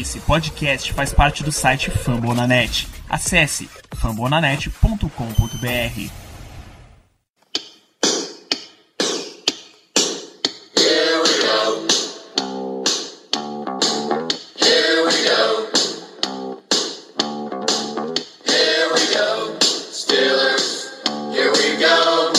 Esse podcast faz parte do site Fambonanet. Acesse fambonanet.com.br. Here we go. Here we go. Here we go. Steelers, here we go.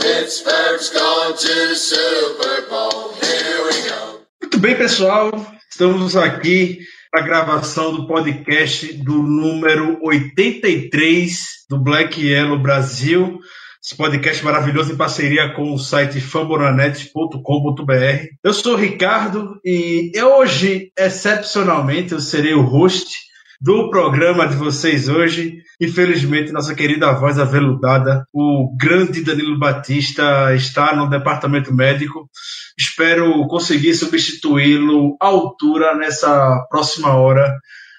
Pittsburgh's going to the Super Bowl. Here we go. Muito bem, pessoal. Estamos aqui para a gravação do podcast do número 83 do Black Yellow Brasil. Esse podcast maravilhoso em parceria com o site fambonanet.com.br. Eu sou o Ricardo e hoje, excepcionalmente, eu serei o host do programa de vocês hoje. Infelizmente, nossa querida voz aveludada, o grande Danilo Batista, está no departamento médico. Espero conseguir substituí-lo à altura nessa próxima hora,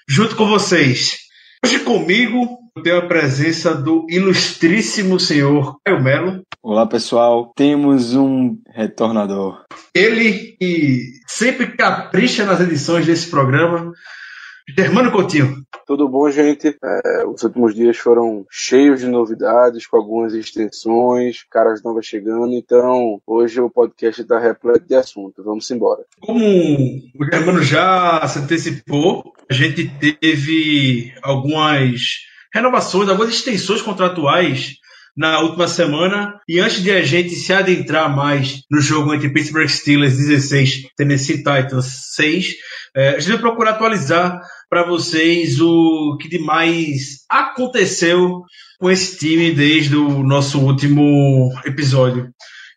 junto com vocês. Hoje comigo eu tenho a presença do ilustríssimo senhor Caio Melo. Olá pessoal, temos um retornador. Ele que sempre capricha nas edições desse programa, Germano Coutinho. Tudo bom, gente? É, os últimos dias foram cheios de novidades, com algumas extensões, caras novas chegando, então hoje o podcast está repleto de assunto. Vamos embora. Como o Germano já se antecipou, a gente teve algumas renovações, algumas extensões contratuais na última semana. E antes de a gente se adentrar mais no jogo entre Pittsburgh Steelers 16 Tennessee Titans 6, é, a gente vai procurar atualizar para vocês o que de mais aconteceu com esse time desde o nosso último episódio.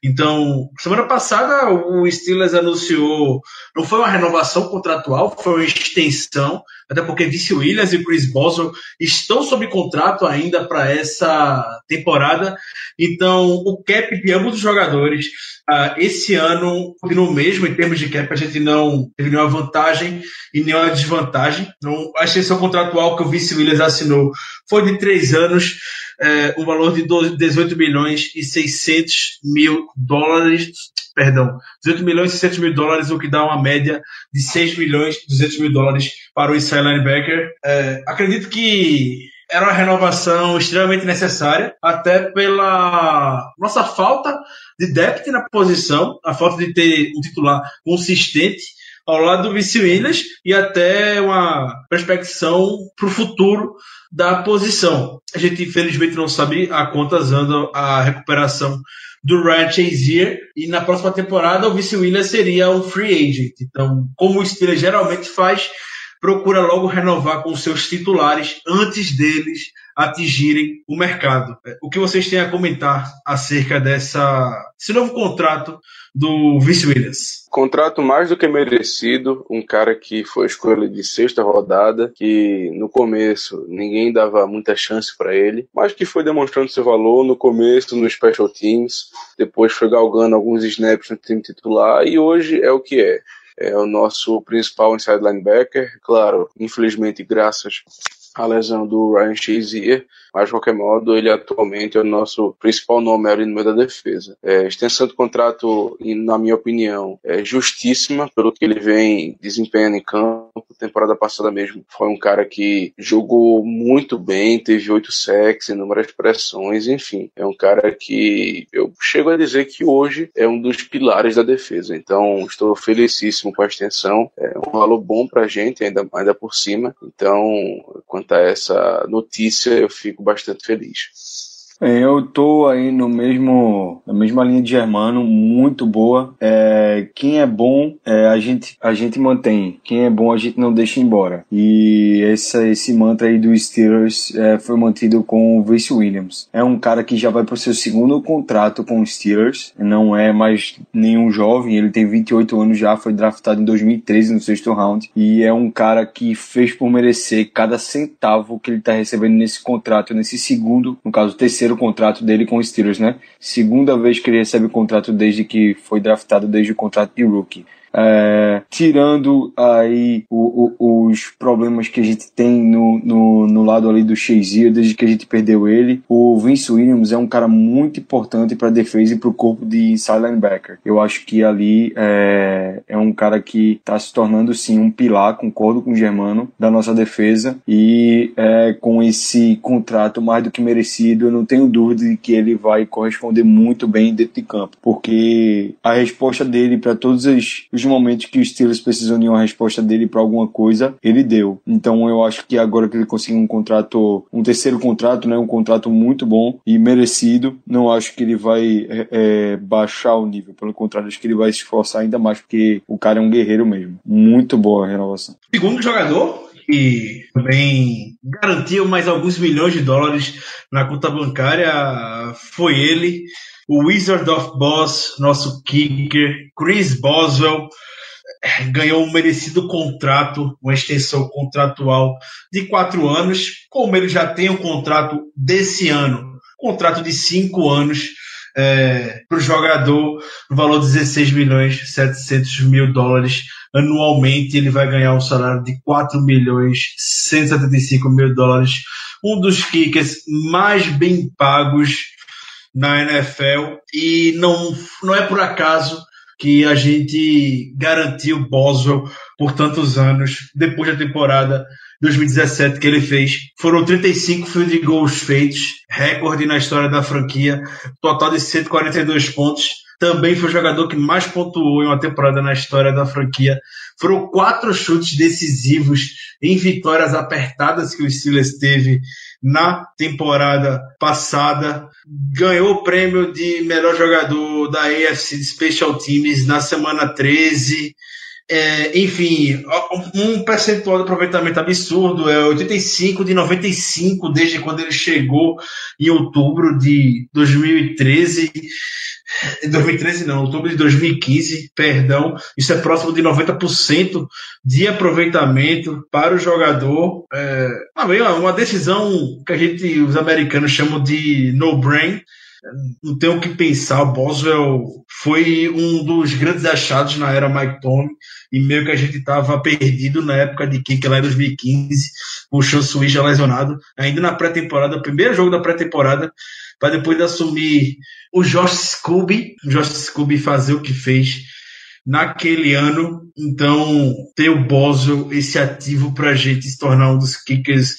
Então, semana passada o Steelers anunciou, não foi uma renovação contratual, foi uma extensão, até porque Vince Williams e Chris Boswell estão sob contrato ainda para essa temporada. Então, o cap de ambos os jogadores uh, esse ano continua o mesmo em termos de cap, a gente não teve nenhuma vantagem e nenhuma desvantagem. Então, a extensão contratual que o Vince Williams assinou foi de três anos, é, um valor de 18 milhões e 600 mil dólares, perdão, 18 milhões e 600 mil dólares, o que dá uma média de 6 milhões e 200 mil dólares para o inside linebacker. É, acredito que era uma renovação extremamente necessária, até pela nossa falta de depth na posição, a falta de ter um titular consistente ao lado do Vince Williams e até uma perspecção para o futuro da posição. A gente infelizmente não sabe a quantas anda a recuperação do Ryan Chazier e na próxima temporada o Vince Williams seria um free agent. Então, como o Steelers geralmente faz, procura logo renovar com seus titulares antes deles atingirem o mercado. O que vocês têm a comentar acerca dessa, desse novo contrato do Vince Williams? Contrato mais do que merecido, um cara que foi escolha de sexta rodada, que no começo ninguém dava muita chance para ele, mas que foi demonstrando seu valor no começo no Special Teams, depois foi galgando alguns snaps no time titular e hoje é o que é é o nosso principal inside linebacker. Claro, infelizmente, graças à lesão do Ryan Shazier, mas de qualquer modo, ele atualmente é o nosso principal nome ali no meio da defesa. É, extensão de contrato, na minha opinião, é justíssima pelo que ele vem desempenhando em campo. Temporada passada mesmo foi um cara que jogou muito bem, teve oito sacks, inúmeras pressões, enfim, é um cara que eu chego a dizer que hoje é um dos pilares da defesa. Então, estou felicíssimo com a extensão, é um valor bom pra gente, ainda, ainda por cima. Então, quanto a essa notícia, eu fico bastante feliz. É, Eu tô aí no mesmo, na mesma linha de Germano, muito boa. É, quem é bom, é, a, gente, a gente mantém. Quem é bom, a gente não deixa embora. E essa, esse mantra aí do Steelers é, foi mantido com o Vince Williams. É um cara que já vai pro seu segundo contrato com os Steelers. Não é mais nenhum jovem, ele tem 28 anos já, foi draftado em 2013 no sexto round. E é um cara que fez por merecer cada centavo que ele tá recebendo nesse contrato, nesse segundo, no caso, terceiro contrato dele com os Steelers, né? Segunda vez que ele recebe o contrato desde que foi draftado, desde o contrato de rookie. É, tirando aí o, o, os problemas que a gente tem no, no, no lado ali do Shazier, desde que a gente perdeu ele, o Vince Williams é um cara muito importante para a defesa e para o corpo de inside linebacker. Eu acho que ali é, é um cara que está se tornando sim um pilar, concordo com o Germano, da nossa defesa e é, com esse contrato mais do que merecido, eu não tenho dúvida de que ele vai corresponder muito bem dentro de campo, porque a resposta dele para todos os, os momentos que os Steelers precisam de uma resposta dele para alguma coisa, ele deu. Então eu acho que agora que ele conseguiu um contrato, um terceiro contrato, né, um contrato muito bom e merecido, não acho que ele vai é, é, baixar o nível. Pelo contrário, acho que ele vai se esforçar ainda mais, porque o cara é um guerreiro mesmo. Muito boa a renovação. Segundo jogador, que também garantiu mais alguns milhões de dólares na conta bancária, foi ele, o Wizard of Boss, nosso kicker, Chris Boswell, ganhou um merecido contrato, uma extensão contratual de quatro anos, como ele já tem um contrato desse ano, contrato de cinco anos é, para o jogador no valor de 16 milhões 700 mil dólares anualmente. Ele vai ganhar um salário de 4 milhões 175 mil dólares, um dos kickers mais bem pagos na NFL e não, não é por acaso que a gente garantiu Boswell por tantos anos, depois da temporada 2017 que ele fez. Foram 35 field goals feitos, recorde na história da franquia, total de 142 pontos. Também foi o jogador que mais pontuou em uma temporada na história da franquia. Foram quatro chutes decisivos em vitórias apertadas que o Steelers teve na temporada passada. Ganhou o prêmio de melhor jogador da AFC de Special Teams na semana 13. É, enfim, um percentual de aproveitamento absurdo, é 85 de 95 desde quando ele chegou em outubro de 2013. 2013 não, outubro de 2015, perdão, isso é próximo de 90% de aproveitamento para o jogador. É, uma decisão que a gente, os americanos chamam de no-brain, não tenho o que pensar. O Boswell foi um dos grandes achados na era Mike Tomlin e meio que a gente estava perdido na época de Kick lá em 2015, com o Sean Switch lesionado, ainda na pré-temporada, primeiro jogo da pré-temporada, para depois assumir o Josh Scooby, o Josh Scooby fazer o que fez naquele ano. Então, ter o Boswell, esse ativo para a gente se tornar um dos kickers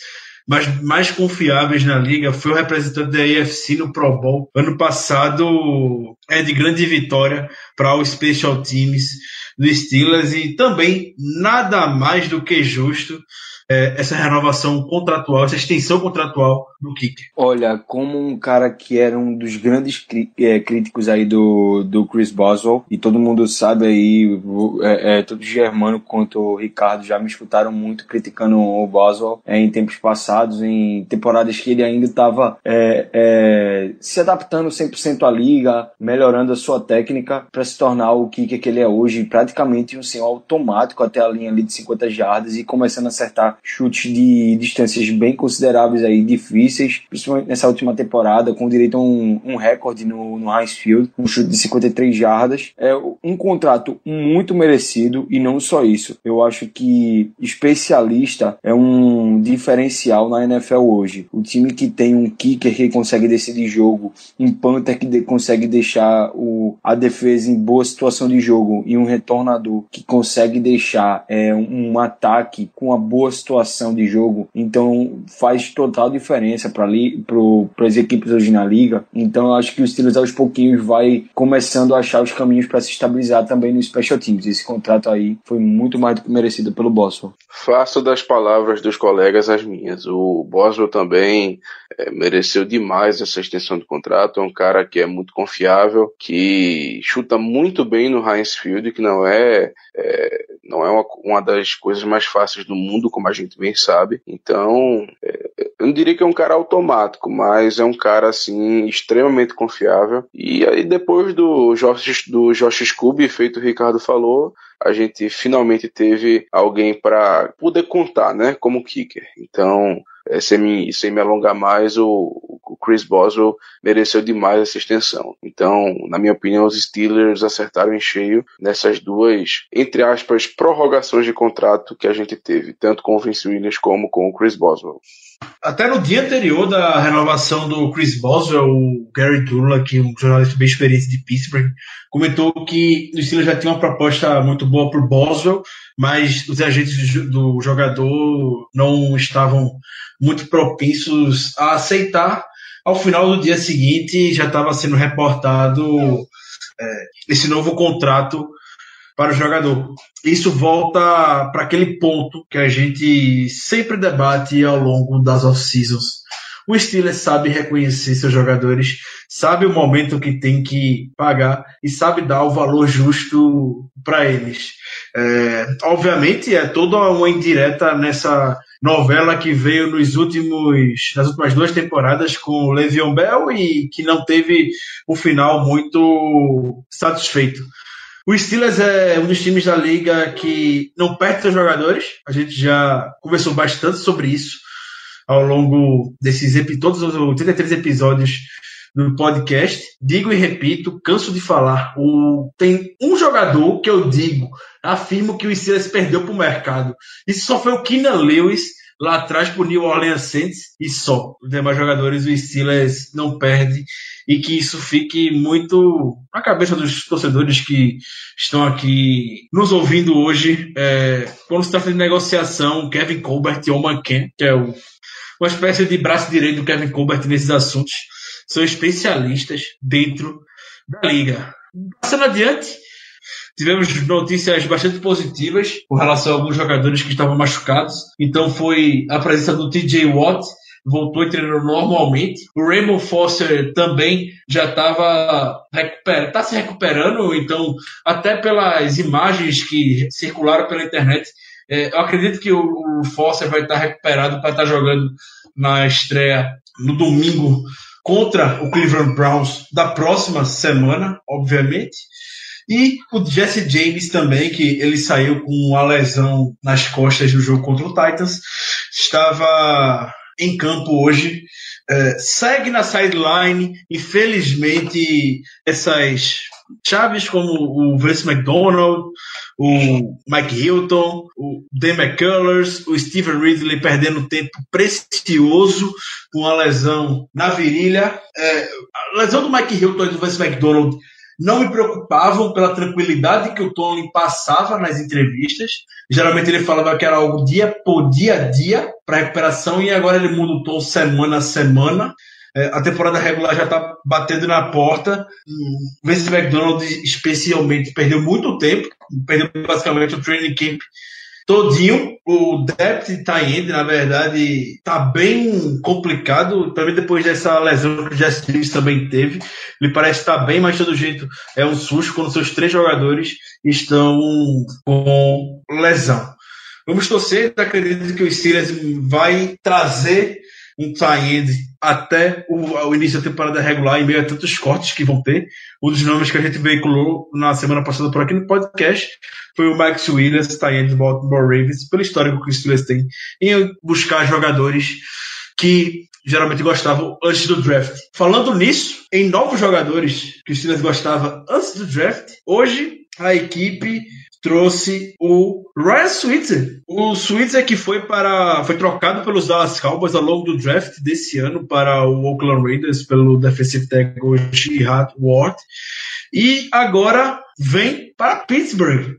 mais, mais confiáveis na liga, foi o representante da AFC no Pro Bowl. Ano passado é de grande vitória para os Special Teams do Steelers e também nada mais do que justo é, essa renovação contratual, essa extensão contratual do Kicker? Olha, como um cara que era um dos grandes é, críticos aí do, do Chris Boswell, e todo mundo sabe aí, é, é, tanto o Germano quanto o Ricardo já me escutaram muito criticando o Boswell é, em tempos passados, em temporadas que ele ainda estava é, se adaptando 100% à liga, melhorando a sua técnica para se tornar o Kicker que ele é hoje, praticamente um senhor automático até a linha ali de 50 jardas e começando a acertar chutes de distâncias bem consideráveis aí, difíceis, principalmente nessa última temporada, com direito a um, um recorde no, no Heinz Field, um chute de 53 jardas. É um contrato muito merecido e não só isso. Eu acho que especialista é um diferencial na NFL hoje. O time que tem um kicker que consegue decidir jogo, um punter que de, consegue deixar o, a defesa em boa situação de jogo e um retornador que consegue deixar é, um, um ataque com uma boa situação situação de jogo, então faz total diferença para as equipes hoje na liga. Então eu acho que o Steelers aos pouquinhos vai começando a achar os caminhos para se estabilizar também no Special Teams. Esse contrato aí foi muito mais do que merecido pelo Boswell. Faço das palavras dos colegas as minhas. O Boswell também é, mereceu demais essa extensão de contrato. É um cara que é muito confiável, que chuta muito bem no Heinz Field, que não é, é não é uma, uma das coisas mais fáceis do mundo, como a gente bem sabe. Então, é, eu não diria que é um cara automático, mas é um cara assim extremamente confiável. E aí depois do Josh, do Josh Scooby, feito o Ricardo falou, a gente finalmente teve alguém para poder contar, né, como kicker. Então, é, sem, me, sem me alongar mais, o, o Chris Boswell mereceu demais essa extensão. Então, na minha opinião, os Steelers acertaram em cheio nessas duas, entre aspas, prorrogações de contrato que a gente teve, tanto com o Vince Williams como com o Chris Boswell. Até no dia anterior da renovação do Chris Boswell, o Gary Dula, que é um jornalista bem experiente de Pittsburgh, comentou que o Steelers já tinha uma proposta muito boa para o Boswell, mas os agentes do jogador não estavam muito propensos a aceitar. Ao final do dia seguinte, já estava sendo reportado é, esse novo contrato para o jogador. Isso volta para aquele ponto que a gente sempre debate ao longo das off-seasons. O Steelers sabe reconhecer seus jogadores, sabe o momento que tem que pagar e sabe dar o valor justo para eles. É, obviamente é toda uma indireta nessa novela que veio nos últimos, nas últimas duas temporadas com o Le'Veon Bell e que não teve um final muito satisfeito. O Steelers é um dos times da liga que não perde seus jogadores. A gente já conversou bastante sobre isso ao longo desses todos os 83 episódios do podcast. Digo e repito, canso de falar. O, tem um jogador que eu digo, afirmo que o Steelers perdeu para o mercado. Isso só foi o Keenan Lewis lá atrás pro New Orleans Saints e só. Os demais jogadores o Steelers não perde e que isso fique muito na cabeça dos torcedores que estão aqui nos ouvindo hoje. É, quando se trata de negociação, Kevin Colbert e Oman Ken, que é o, uma espécie de braço direito do Kevin Colbert nesses assuntos, são especialistas dentro da liga. Passando adiante, Tivemos notícias bastante positivas com relação a alguns jogadores que estavam machucados. Então foi a presença do TJ Watt, voltou treinando normalmente. O Raymond Foster também já estava recupera, tá se recuperando, então até pelas imagens que circularam pela internet, é, eu acredito que o, o Foster vai estar recuperado para estar jogando na estreia no domingo contra o Cleveland Browns da próxima semana, obviamente. E o Jesse James também, que ele saiu com uma lesão nas costas do jogo contra o Titans, estava em campo hoje. É, segue na sideline, infelizmente, essas chaves como o Vince McDonald, o Mike Hilton, o Dan McCullers, o Steven Ridley perdendo tempo precioso com a lesão na virilha. É, a lesão do Mike Hilton e do Vince McDonald não me preocupavam pela tranquilidade que o Tony passava nas entrevistas. Geralmente ele falava que era algo dia por dia a dia para recuperação e agora ele muda o tom semana a semana. É, a temporada regular já está batendo na porta. Vince McDonald, especialmente, perdeu muito tempo, perdeu basicamente o training camp todinho. O depth tight na verdade, está bem complicado. Também depois dessa lesão que o Jesse Davis também teve. Ele parece estar tá bem, mas todo jeito é um susto quando seus três jogadores estão com lesão. Vamos torcer, acredito que o Steelers vai trazer um tie-end até o, o, início da temporada regular, em meio a tantos cortes que vão ter. Um dos nomes que a gente veiculou na semana passada por aqui no podcast foi o Max Williams, tie-end do Baltimore Ravens, pelo histórico que o Steelers tem em buscar jogadores que geralmente gostavam antes do draft. Falando nisso, em novos jogadores que o Steelers gostava antes do draft, hoje a equipe trouxe o Ryan Switzer. O Switzer que foi para foi trocado pelos Dallas Cowboys ao longo do draft desse ano para o Oakland Raiders pelo defensive tackle Jihad Ward e agora vem para Pittsburgh.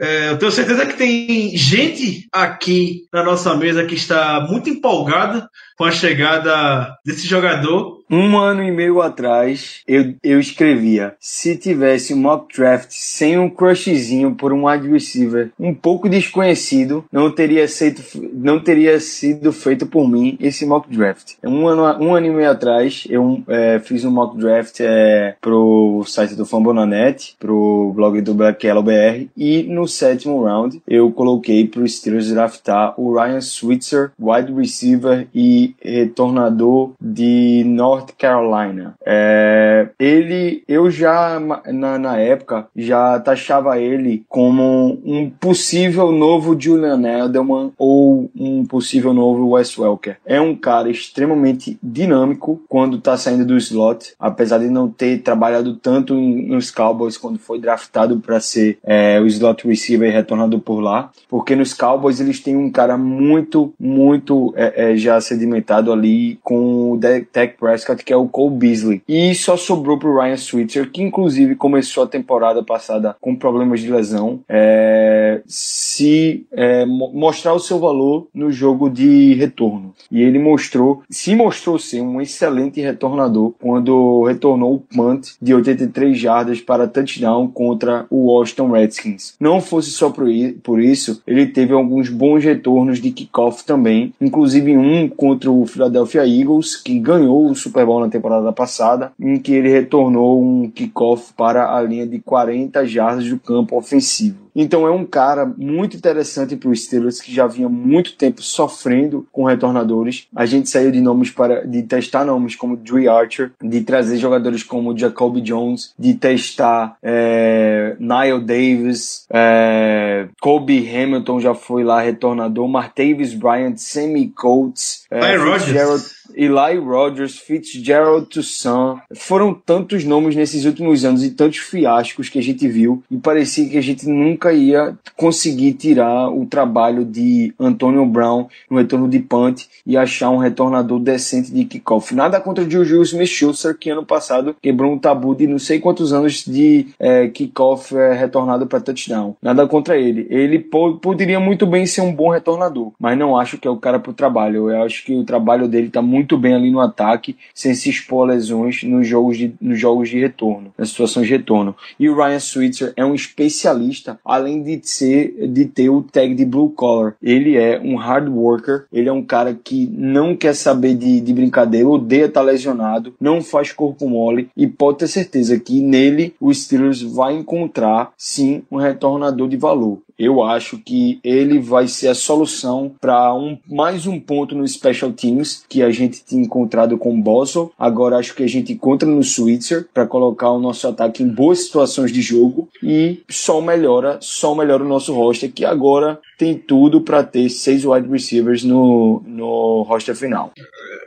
É, eu tenho certeza que tem gente aqui na nossa mesa que está muito empolgada com a chegada desse jogador um ano e meio atrás, eu, eu escrevia: se tivesse um mock draft sem um crushzinho por um wide receiver um pouco desconhecido, não teria, sido, não teria sido feito por mim esse mock draft. Um ano, um ano e meio atrás, eu é, fiz um mock draft é, pro site do Fambonanet, pro blog do Black Yellow BR, e no sétimo round eu coloquei pro Steelers draftar o Ryan Switzer, wide receiver e retornador de North Carolina. É, ele, eu já na, na, época já taxava ele como um possível novo Julian Edelman ou um possível novo Wes Welker. É um cara extremamente dinâmico quando está saindo do slot, apesar de não ter trabalhado tanto nos Cowboys quando foi draftado para ser é, o slot receiver retornado por lá, porque nos Cowboys eles têm um cara muito, muito é, é, já sedimentado ali com o Dak Prescott, que é o Cole Beasley. E só sobrou pro Ryan Switzer, que inclusive começou a temporada passada com problemas de lesão, é, se é, mostrar o seu valor no jogo de retorno. E ele mostrou, se mostrou ser um excelente retornador quando retornou o punt de 83 jardas para touchdown contra o Washington Redskins. Não fosse só por isso, ele teve alguns bons retornos de kickoff também, inclusive um contra o Philadelphia Eagles, que ganhou o Super Bowl na temporada passada, em que ele retornou um kickoff para a linha de 40 jardas do campo ofensivo. Então é um cara muito interessante para os Steelers que já vinha muito tempo sofrendo com retornadores. A gente saiu de nomes para de testar nomes como Dre Archer, de trazer jogadores como Jacoby Jones, de testar é, Niall Davis, é, Kobe Hamilton já foi lá retornador, Martavis Bryant, Sammy Coates, é, Fitzgerald, Eli Rogers, Fitzgerald Toussaint. Foram tantos nomes nesses últimos anos e tantos fiascos que a gente viu e parecia que a gente nunca ia conseguir tirar o trabalho de Antonio Brown no retorno de punt e achar um retornador decente de kickoff. Nada contra o Juju Smith-Schuster, que ano passado quebrou um tabu de não sei quantos anos de é, kickoff é, retornado para touchdown. Nada contra ele. Ele poderia muito bem ser um bom retornador, mas não acho que é o cara para o trabalho. Eu acho que o trabalho dele está muito bem ali no ataque, sem se expor a lesões nos jogos de, nos jogos de retorno, nas situações de retorno. E o Ryan Switzer é um especialista, além de ser de ter o tag de blue collar. Ele é um hard worker, ele é um cara que não quer saber de, de brincadeira, odeia estar lesionado, não faz corpo mole e pode ter certeza que nele o Steelers vai encontrar sim um retornador de valor. Eu acho que ele vai ser a solução para um, mais um ponto no Special Teams que a gente tinha encontrado com o Bosso. Agora acho que a gente encontra no Switzer para colocar o nosso ataque em boas situações de jogo e só melhora, só melhora o nosso roster que agora tem tudo para ter seis wide receivers no, no roster final.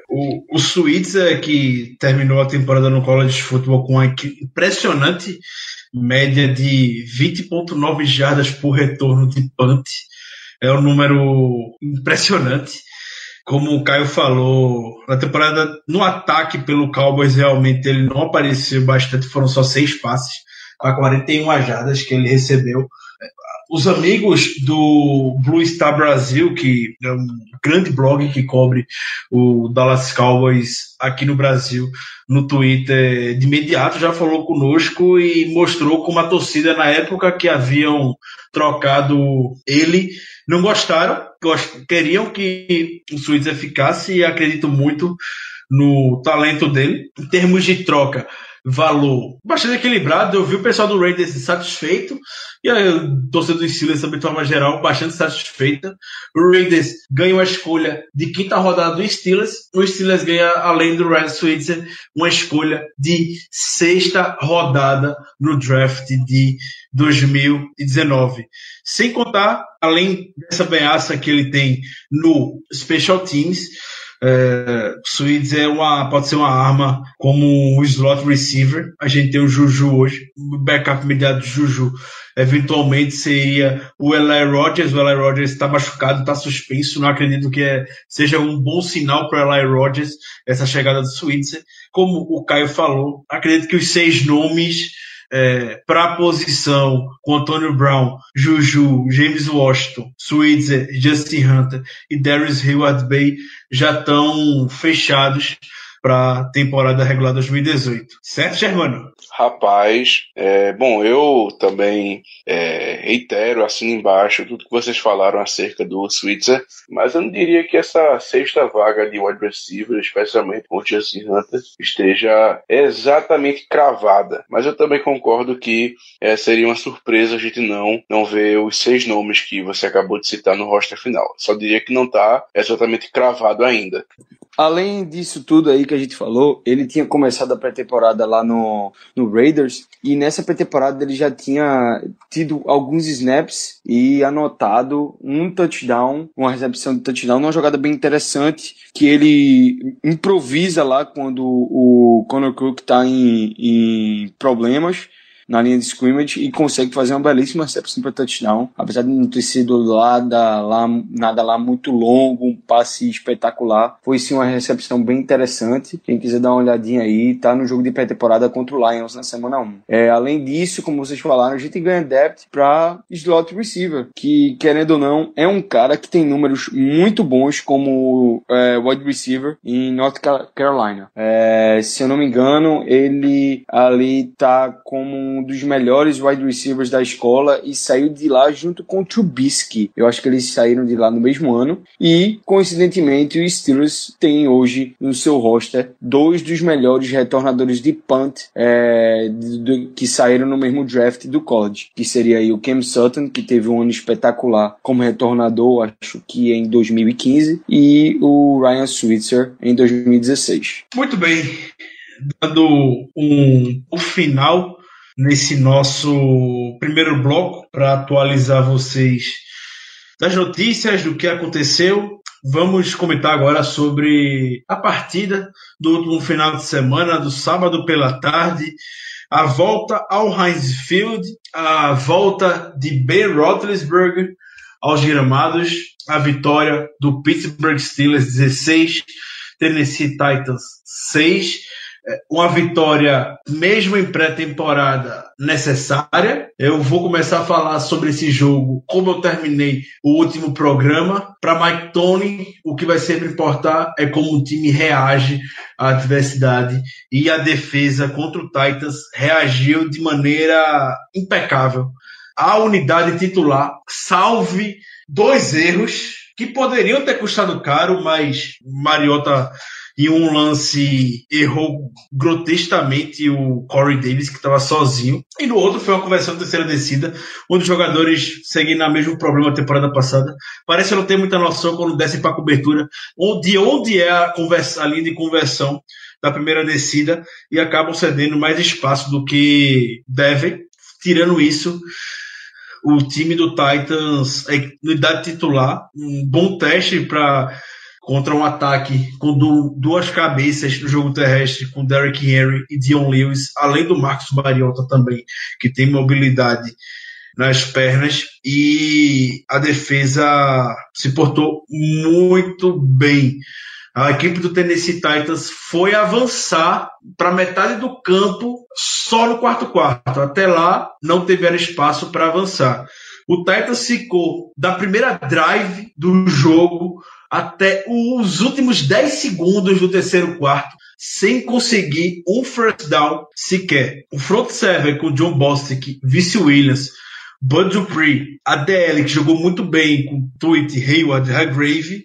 O, o Switzer que terminou a temporada no college football com uma impressionante média de 20,9 jardas por retorno de punt. É um número impressionante. Como o Caio falou, na temporada, no ataque pelo Cowboys, realmente ele não apareceu bastante, foram só seis passes, para 41 jardas que ele recebeu. Os amigos do Blue Star Brasil, que é um grande blog que cobre o Dallas Cowboys aqui no Brasil, no Twitter, de imediato já falou conosco e mostrou como a torcida, na época que haviam trocado ele, não gostaram, queriam que o Switzer ficasse e acredito muito no talento dele. Em termos de troca, valor bastante equilibrado. Eu vi o pessoal do Raiders satisfeito e a torcida do Steelers também, de forma geral, bastante satisfeita. O Raiders ganha uma escolha de quinta rodada do Steelers. O Steelers ganha, além do Red Switzer, uma escolha de sexta rodada no draft de 2019. Sem contar, além dessa ameaça que ele tem no Special Teams, é, Swedes é uma, pode ser uma arma como um slot receiver. A gente tem o Juju hoje, o backup imediato do Juju. Eventualmente seria o Eli Rogers. O Eli Rogers está machucado, está suspenso. Não acredito que é, seja um bom sinal para o Eli Rogers essa chegada do Switzer. Como o Caio falou, acredito que os seis nomes é, para a posição com Antônio Brown, Juju, James Washington, Switzer, Justin Hunter e Darius Hayward Bay já estão fechados para temporada regular 2018. Certo, Germano? Rapaz, é, bom, eu também é, reitero assim embaixo tudo que vocês falaram acerca do Switzer, mas eu não diria que essa sexta vaga de wide receiver, especialmente com o Justin Hunter, esteja exatamente cravada. Mas eu também concordo que é, seria uma surpresa a gente não, não ver os seis nomes que você acabou de citar no roster final. Só diria que não está exatamente cravado ainda. Além disso tudo aí que a gente falou, ele tinha começado a pré-temporada lá no, no Raiders e nessa pré-temporada ele já tinha tido alguns snaps e anotado um touchdown, uma recepção de touchdown, uma jogada bem interessante que ele improvisa lá quando o Conor Cook tá em, em problemas na linha de scrimmage e consegue fazer uma belíssima recepção para touchdown, apesar de não ter sido lá, da, lá nada lá muito longo, um passe espetacular. Foi sim uma recepção bem interessante. Quem quiser dar uma olhadinha aí, tá no jogo de pré-temporada contra o Lions na semana 1. É, além disso, como vocês falaram, a gente ganha depth para slot receiver, que querendo ou não, é um cara que tem números muito bons como é, wide receiver em North Carolina. É, se eu não me engano, ele ali tá como um um dos melhores wide receivers da escola e saiu de lá junto com o Trubisky. Eu acho que eles saíram de lá no mesmo ano. E, coincidentemente, os Steelers têm hoje no seu roster dois dos melhores retornadores de punt é, de, de, que saíram no mesmo draft do college, que seria aí o Cam Sutton, que teve um ano espetacular como retornador, acho que em 2015, e o Ryan Switzer em 2016. Muito bem. Dando um, o final nesse nosso primeiro bloco para atualizar vocês das notícias, do que aconteceu. Vamos comentar agora sobre a partida do último final de semana, do sábado pela tarde, a volta ao Heinz Field, a volta de Ben Roethlisberger aos gramados, a vitória do Pittsburgh Steelers 16, Tennessee Titans 6 é, uma vitória, mesmo em pré-temporada, necessária. Eu vou começar a falar sobre esse jogo, como eu terminei o último programa. Para Mike Tony, o que vai sempre importar é como o time reage à adversidade e a defesa contra o Titans reagiu de maneira impecável. A unidade titular, salve dois erros que poderiam ter custado caro, mas Mariota em um lance errou grotescamente o Corey Davis, que estava sozinho. E no outro foi uma conversão terceira descida, onde os jogadores seguem na mesmo problema da temporada passada. Parece não ter muita noção quando descem para a cobertura, de onde é a, conversa, a linha de conversão da primeira descida e acabam cedendo mais espaço do que devem. Tirando isso, o time do Titans, a unidade titular, um bom teste para contra um ataque com duas cabeças no jogo terrestre, com Derrick Henry e Dion Lewis, além do Marcos Mariota também, que tem mobilidade nas pernas e a defesa se portou muito bem. A equipe do Tennessee Titans foi avançar para metade do campo só no quarto quarto. Até lá não tiveram espaço para avançar. O Titans ficou da primeira drive do jogo até os últimos 10 segundos do terceiro quarto sem conseguir um first down sequer. O front seven com John Bostic, Vice Williams, Bud Dupree, a DL que jogou muito bem com Tweet, Hayward, Hargrave,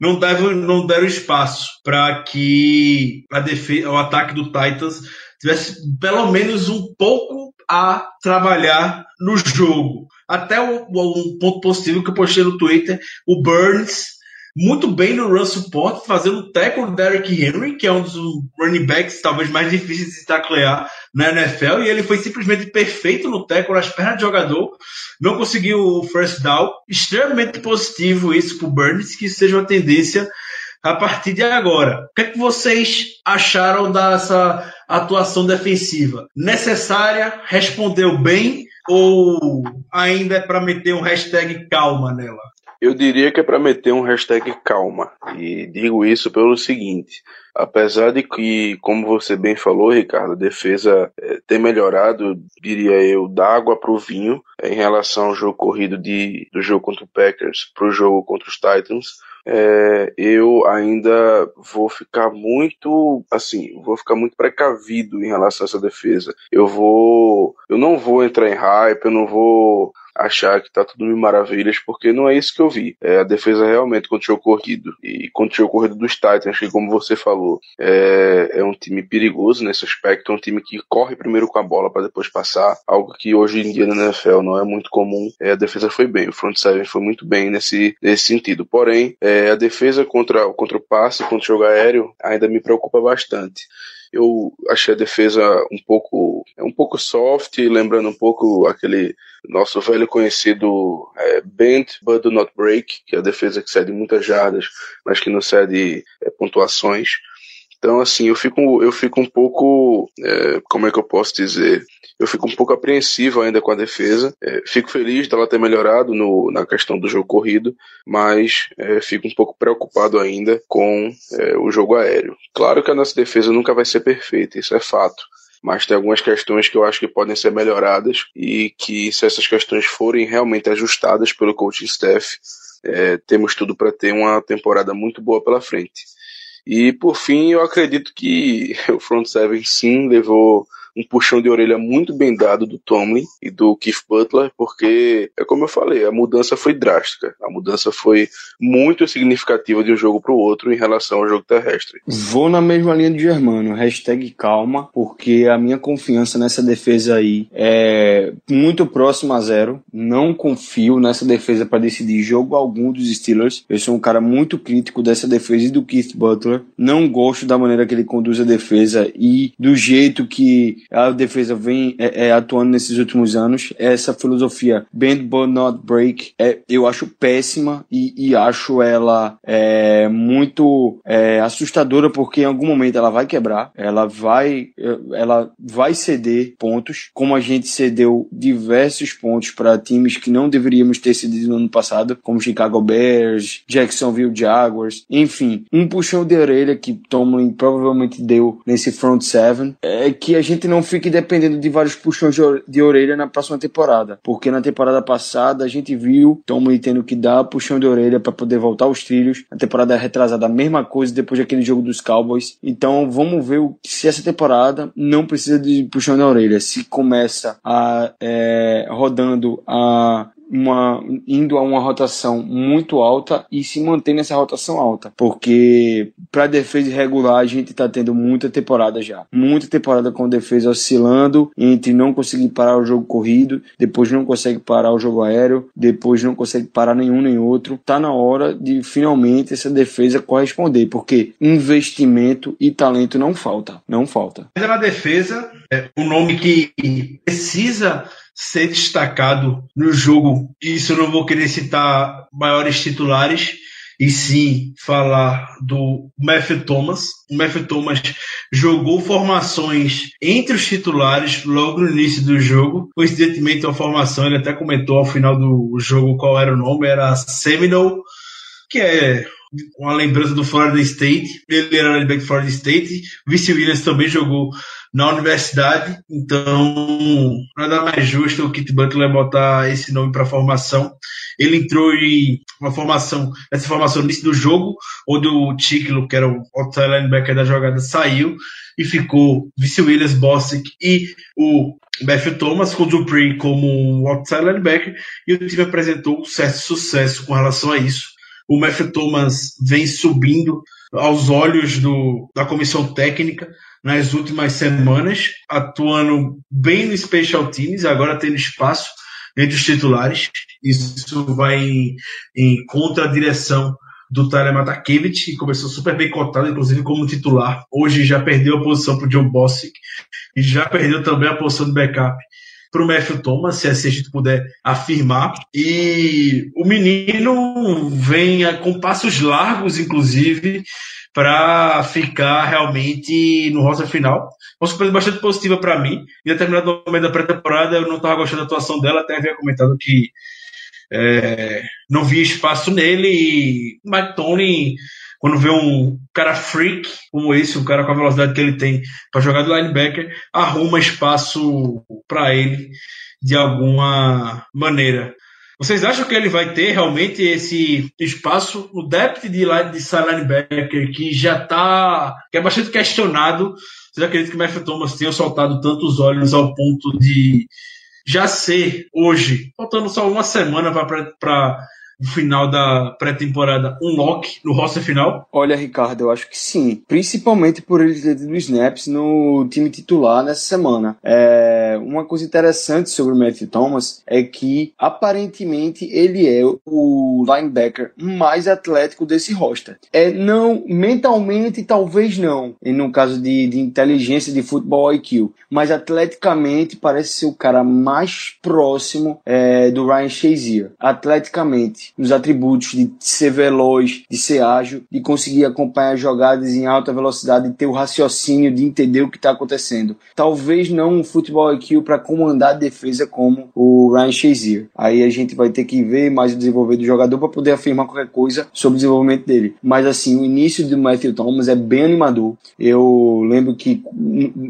não deram, não deram espaço para que a defesa, o ataque do Titans tivesse pelo menos um pouco a trabalhar no jogo. Até um, um ponto positivo que eu postei no Twitter, o Burns muito bem no run support, fazendo o tackle do Derrick Henry, que é um dos running backs talvez mais difíceis de taclear na NFL, e ele foi simplesmente perfeito no tackle, nas pernas do jogador, não conseguiu o first down. Extremamente positivo isso para o Burns, que seja uma tendência a partir de agora. O que, é que vocês acharam dessa atuação defensiva? Necessária? Respondeu bem? Ou ainda é para meter um hashtag calma nela? Eu diria que é para meter um hashtag calma. E digo isso pelo seguinte: apesar de que, como você bem falou, Ricardo, a defesa é, ter melhorado, diria eu, da água para o vinho em relação ao jogo corrido de, do jogo contra o Packers para o jogo contra os Titans. É, eu ainda vou ficar muito, assim, vou ficar muito precavido em relação a essa defesa. Eu vou, eu não vou entrar em hype, eu não vou achar que tá tudo mil maravilhas, porque não é isso que eu vi. É, a defesa realmente contra o corrido e contra o corrido dos Titans, que como você falou, é, é um time perigoso nesse aspecto, é um time que corre primeiro com a bola para depois passar, algo que hoje em dia na NFL não é muito comum. É, a defesa foi bem, o front seven foi muito bem nesse, nesse sentido. Porém, é, a defesa contra, contra o passe, contra o jogo aéreo, ainda me preocupa bastante eu achei a defesa um pouco um pouco soft, lembrando um pouco aquele nosso velho conhecido é, But Do Not Break, que é a defesa que cede muitas jardas, mas que não cede é, pontuações. Então, assim, eu fico, eu fico um pouco, é, como é que eu posso dizer? Eu fico um pouco apreensivo ainda com a defesa. É, fico feliz dela ter melhorado no, na questão do jogo corrido, mas é, fico um pouco preocupado ainda com é, o jogo aéreo. Claro que a nossa defesa nunca vai ser perfeita, isso é fato mas tem algumas questões que eu acho que podem ser melhoradas e que se essas questões forem realmente ajustadas pelo coaching staff, é, temos tudo para ter uma temporada muito boa pela frente. E por fim, eu acredito que o front seven sim levou um puxão de orelha muito bem dado do Tomlin e do Keith Butler, porque, é como eu falei, a mudança foi drástica. A mudança foi muito significativa de um jogo para o outro em relação ao jogo terrestre. Vou na mesma linha de Germano, hashtag calma, porque a minha confiança nessa defesa aí é muito próxima a zero. Não confio nessa defesa para decidir jogo algum dos Steelers. Eu sou um cara muito crítico dessa defesa e do Keith Butler. Não gosto da maneira que ele conduz a defesa e do jeito que a defesa vem é, é, atuando nesses últimos anos. Essa filosofia bend but not break, é, eu acho péssima e, e acho ela é, muito é, assustadora porque em algum momento ela vai quebrar, ela vai, ela vai ceder pontos, como a gente cedeu diversos pontos para times que não deveríamos ter cedido no ano passado, como Chicago Bears, Jacksonville Jaguars, enfim, um puxão de orelha que Tomlin provavelmente deu nesse front seven é que a gente não não fique dependendo de vários puxões de orelha na próxima temporada. Porque na temporada passada a gente viu Tom tendo que dar puxão de orelha para poder voltar aos trilhos. Na temporada retrasada, a mesma coisa depois daquele jogo dos Cowboys. Então vamos ver se essa temporada não precisa de puxão de orelha. Se começa a é, rodando a uma, indo a uma rotação muito alta e se mantém nessa rotação alta. Porque para defesa regular a gente está tendo muita temporada já. Muita temporada com defesa oscilando entre não conseguir parar o jogo corrido, depois não consegue parar o jogo aéreo, depois não consegue parar nenhum nem outro. Tá na hora de finalmente essa defesa corresponder, porque investimento e talento não falta. Não falta. Na defesa, é um nome que precisa ser destacado no jogo. Isso eu não vou querer citar maiores titulares, e sim falar do Matthew Thomas. O Matthew Thomas jogou formações entre os titulares logo no início do jogo. Coincidentemente, uma formação, ele até comentou ao final do jogo qual era o nome, era Seminole, que é uma lembrança do Florida State. Ele era linebacker do Florida State. Vice Williams também jogou na universidade, então nada mais justo o Kit Butler botar esse nome para a formação. Ele entrou em uma formação, essa formação no início do jogo, onde o Ticlo, que era o outside linebacker da jogada, saiu e ficou Vice Williams, Bossick e o Matthew Thomas com o Dupree como outside linebacker e o time apresentou um certo sucesso com relação a isso. O Matthew Thomas vem subindo aos olhos do, da comissão técnica nas últimas semanas, atuando bem no Special Teams, agora tendo espaço entre os titulares. Isso vai em, em contra a direção do Tyler Matakevich, que começou super bem cotado, inclusive como titular. Hoje já perdeu a posição para o John Bossick e já perdeu também a posição de backup para o Matthew Thomas, se assim a gente puder afirmar. E o menino vem com passos largos, inclusive, para ficar realmente no roster final. Uma surpresa bastante positiva para mim. Em determinado momento da pré-temporada eu não estava gostando da atuação dela, até havia comentado que é, não via espaço nele e Mike Tony, quando vê um cara freak como esse, um cara com a velocidade que ele tem para jogar do linebacker, arruma espaço para ele de alguma maneira. Vocês acham que ele vai ter realmente esse espaço no depth de, de linebacker que já está, que é bastante questionado? Vocês acreditam que o Matthew Thomas tenha soltado tantos olhos ao ponto de já ser hoje, faltando só uma semana para no final da pré-temporada um lock no roster final? Olha, Ricardo, eu acho que sim. Principalmente por ele ter tido snaps no time titular nessa semana. É, uma coisa interessante sobre o Matthew Thomas é que aparentemente ele é o linebacker mais atlético desse roster. É não mentalmente talvez não, no caso de, de inteligência de futebol IQ, mas atleticamente parece ser o cara mais próximo é, do Ryan Shazier. Atleticamente nos atributos de ser veloz, de ser ágil, de conseguir acompanhar jogadas em alta velocidade, de ter o raciocínio de entender o que está acontecendo. Talvez não um futebol IQ para comandar a defesa como o Ryan Shazier. Aí a gente vai ter que ver mais o desenvolver do jogador para poder afirmar qualquer coisa sobre o desenvolvimento dele. Mas assim, o início do Matthew Thomas é bem animador. Eu lembro que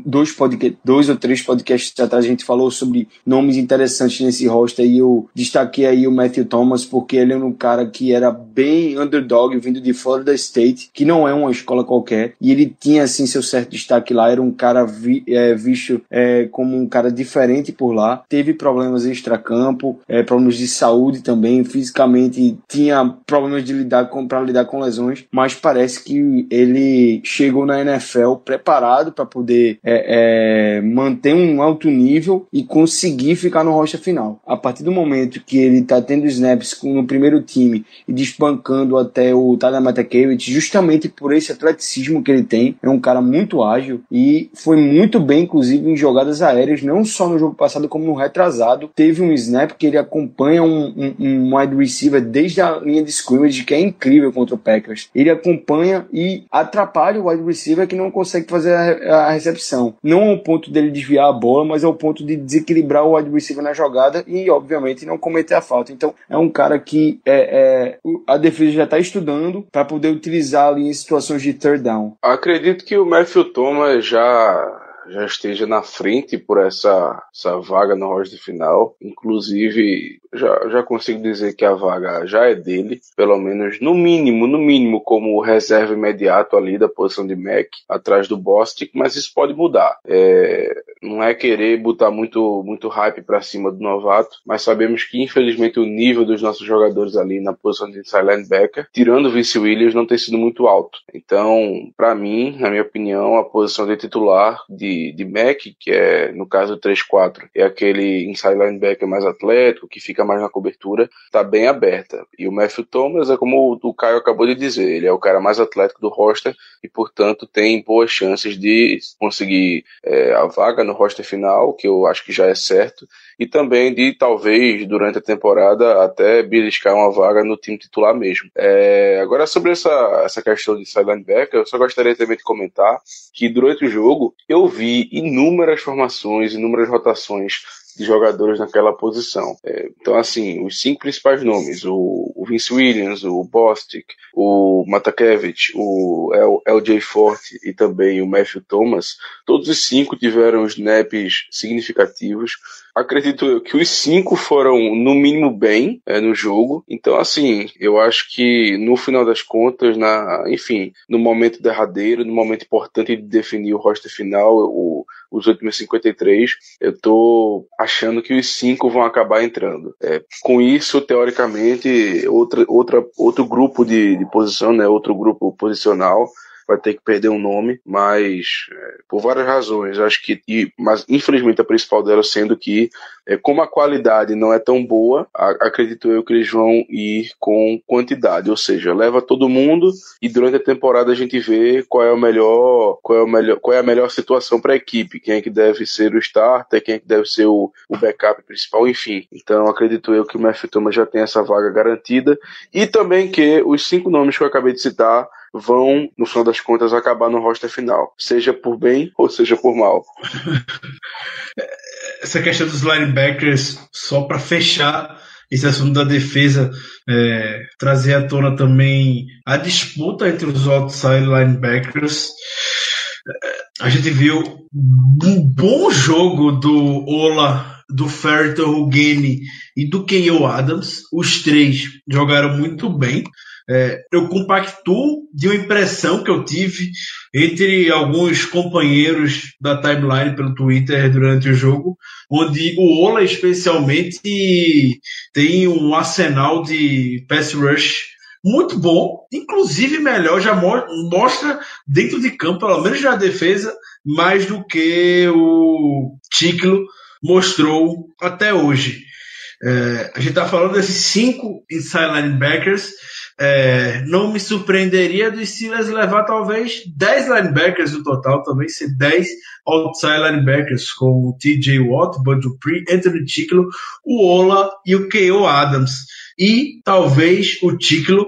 dois, podcast, dois ou três podcasts atrás a gente falou sobre nomes interessantes nesse roster e eu destaquei aí o Matthew Thomas porque ele era um cara que era bem underdog, vindo de Florida State, que não é uma escola qualquer, e ele tinha assim seu certo destaque lá, era um cara vi, é, visto é, como um cara diferente por lá, teve problemas extra-campo, é, problemas de saúde também, fisicamente tinha problemas de lidar com para lidar com lesões, mas parece que ele chegou na NFL preparado para poder é, é, manter um alto nível e conseguir ficar no rocha final. A partir do momento que ele está tendo snaps no primeiro time e desbancando até o Tyler Matakevich, justamente por esse atleticismo que ele tem. É um cara muito ágil e foi muito bem, inclusive, em jogadas aéreas, não só no jogo passado, como no retrasado. Teve um snap que ele acompanha um, um, um wide receiver desde a linha de scrimmage, que é incrível contra o Packers. Ele acompanha e atrapalha o wide receiver que não consegue fazer a, a recepção. Não ao ponto dele desviar a bola, mas ao ponto de desequilibrar o wide receiver na jogada e, obviamente, não cometer a falta. Então, é um cara que é, é, a defesa já está estudando para poder utilizar ali em situações de third down. Acredito que o Matthew Thomas já já esteja na frente por essa, essa vaga no roster final. Inclusive, já, já consigo dizer que a vaga já é dele, pelo menos no mínimo, no mínimo, como reserva imediato ali da posição de Mac, atrás do Bostic, mas isso pode mudar. É, não é querer botar muito, muito hype para cima do novato, mas sabemos que infelizmente o nível dos nossos jogadores ali na posição de inside linebacker, tirando o Vince Williams, não tem sido muito alto. Então, para mim, na minha opinião, a posição de titular de, de Mac, que é no caso 3-4, é aquele inside linebacker mais atlético, que fica mais na cobertura, está bem aberta. E o Matthew Thomas é como o Caio acabou de dizer, ele é o cara mais atlético do roster e, portanto, tem boas chances de conseguir é, a vaga no roster final, que eu acho que já é certo, e também de talvez durante a temporada até beliscar uma vaga no time titular mesmo. É, agora sobre essa, essa questão de side linebacker, eu só gostaria também de comentar que durante o jogo eu vi inúmeras formações, inúmeras rotações de jogadores naquela posição. É, então, assim, os cinco principais nomes, o, o Vince Williams, o Bostic, o Matakevich, o LJ Forte e também o Matthew Thomas, todos os cinco tiveram snaps significativos. Acredito que os cinco foram, no mínimo, bem é, no jogo. Então, assim, eu acho que no final das contas, na, enfim, no momento derradeiro, no momento importante de definir o roster final, o, os últimos 53, eu tô achando que os cinco vão acabar entrando. É, com isso, teoricamente, outra, outra, outro grupo de, de posição, né, outro grupo posicional vai ter que perder um nome, mas é, por várias razões, acho que, e, mas infelizmente a principal dela sendo que, é, como a qualidade não é tão boa, a, acredito eu que eles vão ir com quantidade, ou seja, leva todo mundo e durante a temporada a gente vê qual é o melhor, qual é o melhor, qual é a melhor situação para a equipe, quem é que deve ser o starter, quem é que deve ser o, o backup principal, enfim. Então acredito eu que o Matthew Thomas já tem essa vaga garantida e também que os cinco nomes que eu acabei de citar vão, no final das contas, acabar no roster final, seja por bem ou seja por mal. Essa questão dos linebackers, só para fechar esse assunto da defesa, é, trazer à tona também a disputa entre os outside linebackers. É, a gente viu um bom jogo do Ola, do Ferto Hugeni e do Keio Adams. Os três jogaram muito bem É, eu compactuo de uma impressão que eu tive entre alguns companheiros da timeline pelo Twitter durante o jogo, onde o Ola especialmente tem um arsenal de pass rush muito bom, inclusive melhor, já mostra dentro de campo, pelo menos na defesa, mais do que o Ticlo mostrou até hoje. É, a gente está falando desses cinco inside linebackers. É, não me surpreenderia dos Steelers levar talvez 10 linebackers no total, também ser 10 outside linebackers, com o TJ Watt, Bud Dupree, Anthony Ticlo, o Ola e o K.O. Adams e talvez o título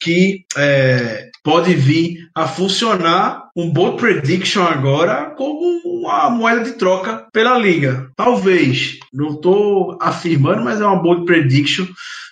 que é, pode vir a funcionar um bold prediction agora como uma moeda de troca pela liga. Talvez, não estou afirmando, mas é uma bold prediction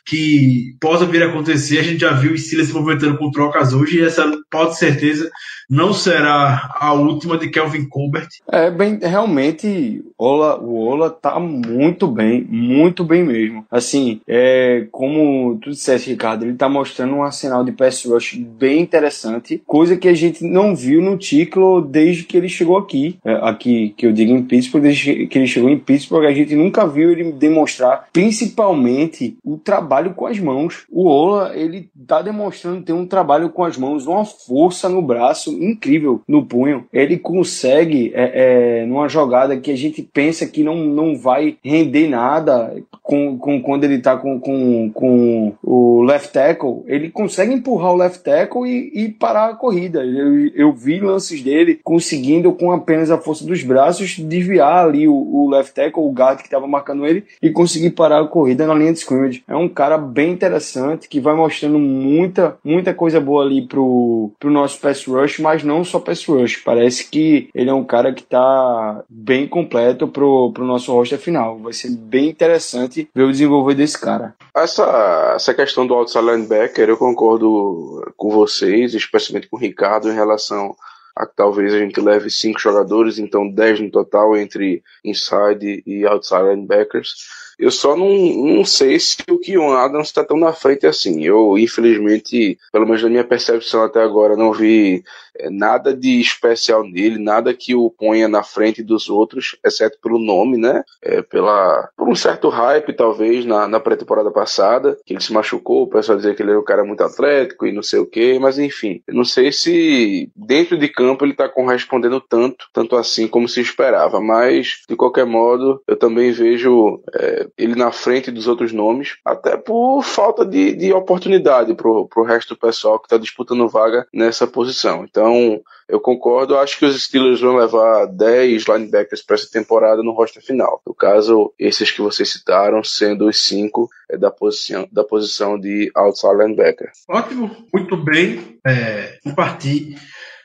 que possa vir a acontecer. A gente já viu o Steelers se movimentando com trocas hoje e essa pode certeza não será a última de Kelvin Colbert. É, bem, realmente, Ola, o Ola tá muito bem, muito bem mesmo. Assim, é, como tu disseste, Ricardo, ele tá mostrando um arsenal de pass rush bem interessante, coisa que a gente não viu no Ticlo desde que ele chegou aqui. É, aqui, que eu digo em Pittsburgh, desde que ele chegou em Pittsburgh, a gente nunca viu ele demonstrar, principalmente, o trabalho com as mãos. O Ola, ele tá demonstrando ter um trabalho com as mãos, uma força no braço incrível no punho. Ele consegue, é, é, numa jogada que a gente pensa que não, não vai render nada com, com quando ele tá com, com, com o left tackle, ele consegue empurrar o left tackle e, e parar a corrida. Eu, eu vi lances dele conseguindo, com apenas a força dos braços, desviar ali o, o left tackle, o guard que estava marcando ele, e conseguir parar a corrida na linha de scrimmage. É um cara bem interessante que vai mostrando muita, muita coisa boa ali pro, pro nosso pass rush, mas não só pass rush. Parece que ele é um cara que está bem completo pro, pro nosso roster final. Vai ser bem interessante ver o desenvolver desse cara. Essa, essa questão do outside linebacker, eu concordo com vocês, especialmente com o Ricardo, em relação a que talvez a gente leve cinco jogadores, então dez no total entre inside e outside linebackers. Eu só não, não sei se o Kion Adams está tão na frente assim. Eu, infelizmente, pelo menos na minha percepção até agora, não vi nada de especial nele, nada que o ponha na frente dos outros, exceto pelo nome, né? É, pela, por um certo hype, talvez, na, na pré-temporada passada, que ele se machucou, o pessoal dizia que ele era um cara muito atlético e não sei o que, mas enfim, não sei se dentro de campo ele está correspondendo tanto, tanto assim como se esperava, mas de qualquer modo, eu também vejo é, ele na frente dos outros nomes, até por falta de, de oportunidade pro, pro resto do pessoal que está disputando vaga nessa posição. Então, então, eu concordo, acho que os Steelers vão levar 10 linebackers para essa temporada no roster final. No caso, esses que vocês citaram, sendo os cinco é da posição, da posição de outside linebacker. Ótimo, muito bem. É, vou partir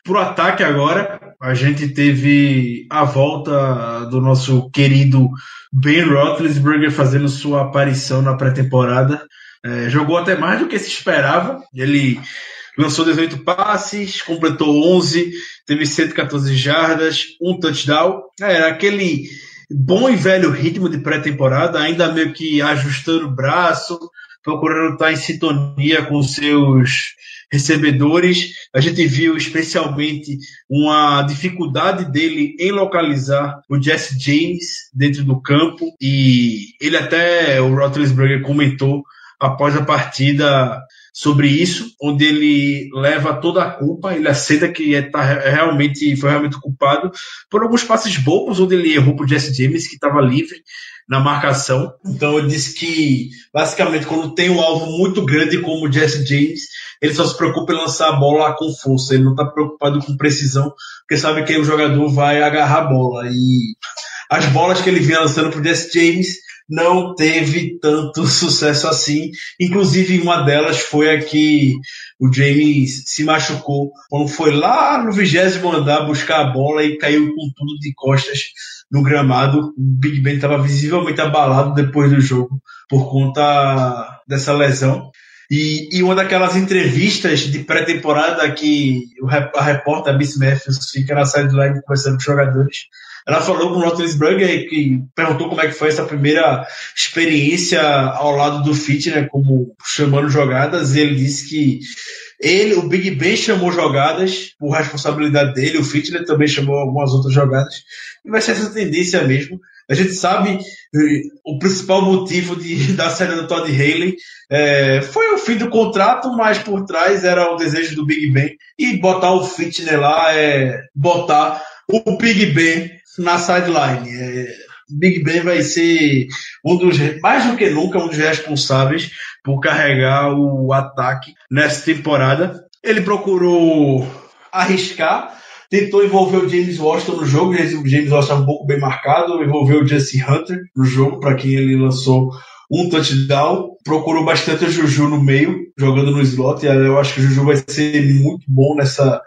para o ataque agora. A gente teve a volta do nosso querido Ben Roethlisberger fazendo sua aparição na pré-temporada. É, jogou até mais do que se esperava. Ele lançou 18 passes, completou 11, teve 114 jardas, um touchdown. É, era aquele bom e velho ritmo de pré-temporada, ainda meio que ajustando o braço, procurando estar em sintonia com seus recebedores. A gente viu especialmente uma dificuldade dele em localizar o Jesse James dentro do campo e ele até, o Roethlisberger comentou após a partida sobre isso, onde ele leva toda a culpa, ele aceita que é, tá, é realmente, foi realmente culpado por alguns passes bobos, onde ele errou para Jesse James, que estava livre na marcação. Então ele disse que, basicamente, quando tem um alvo muito grande como o Jesse James, ele só se preocupa em lançar a bola com força, ele não está preocupado com precisão, porque sabe que o jogador vai agarrar a bola. E as bolas que ele vinha lançando para Jesse James não teve tanto sucesso assim. Inclusive, uma delas foi a que o James se machucou quando foi lá no vigésimo andar buscar a bola e caiu com tudo de costas no gramado. O Big Ben estava visivelmente abalado depois do jogo por conta dessa lesão. E, e uma daquelas entrevistas de pré-temporada que a repórter Miss Matthews fica na sideline conversando com os jogadores, Ela falou com o Roethlisberger que perguntou como é que foi essa primeira experiência ao lado do Fitner, como chamando jogadas, e ele disse que ele, o Big Ben chamou jogadas por responsabilidade dele, o Fitner também chamou algumas outras jogadas, e vai ser essa tendência mesmo. A gente sabe eh, o principal motivo de, da saída do Todd Haley é, foi o fim do contrato, mas por trás era o desejo do Big Ben e botar o Fitner lá é botar o Big Ben na sideline. É, Big Ben vai ser um dos, mais do que nunca, um dos responsáveis por carregar o ataque nessa temporada. Ele procurou arriscar, tentou envolver o James Washington no jogo, o James Washington um pouco bem marcado, envolveu o Jesse Hunter no jogo, para quem ele lançou um touchdown, procurou bastante o Juju no meio, jogando no slot, e eu acho que o Juju vai ser muito bom nessa,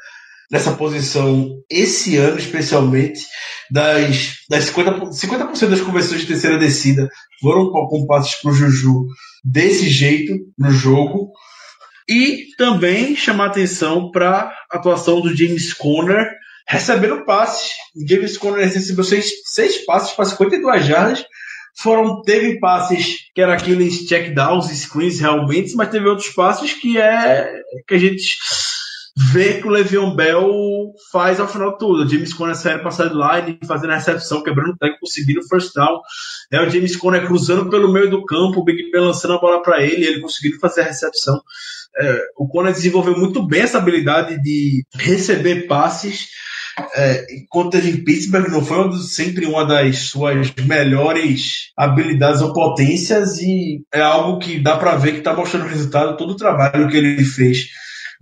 nessa posição esse ano, especialmente. Das, das 50%, 50 das conversões de terceira descida foram com passes para o Juju desse jeito no jogo. E também chamar atenção para a atuação do James Conner recebendo passes. O James Conner recebeu seis, seis passes para 52 jardas. Foram, teve passes que eram aqueles checkdowns, screens realmente, mas teve outros passes que é que a gente vê que o Le'Veon Bell faz ao final de tudo. O James Conner saindo para sideline, fazendo a recepção, quebrando o tempo, conseguindo o first down. É o James Conner cruzando pelo meio do campo, o Big Ben lançando a bola para ele, ele conseguindo fazer a recepção. É, o Conner desenvolveu muito bem essa habilidade de receber passes. É, ele em Pittsburgh não foi sempre uma das suas melhores habilidades ou potências e é algo que dá para ver que está mostrando resultado todo o trabalho que ele fez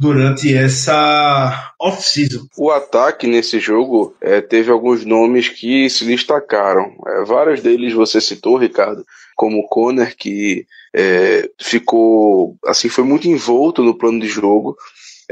durante essa off-season. O ataque nesse jogo é, teve alguns nomes que se destacaram. É, vários deles você citou, Ricardo, como o Conner, que é, ficou assim foi muito envolto no plano de jogo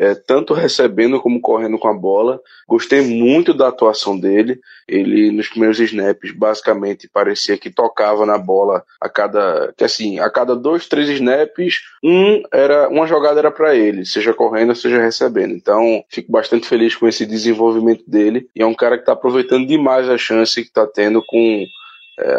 é, tanto recebendo como correndo com a bola. Gostei muito da atuação dele. Ele, nos primeiros snaps, basicamente parecia que tocava na bola a cada. Que assim, a cada dois, três snaps, um era uma jogada era para ele, seja correndo, seja recebendo. Então, fico bastante feliz com esse desenvolvimento dele. E é um cara que está aproveitando demais a chance que está tendo com é,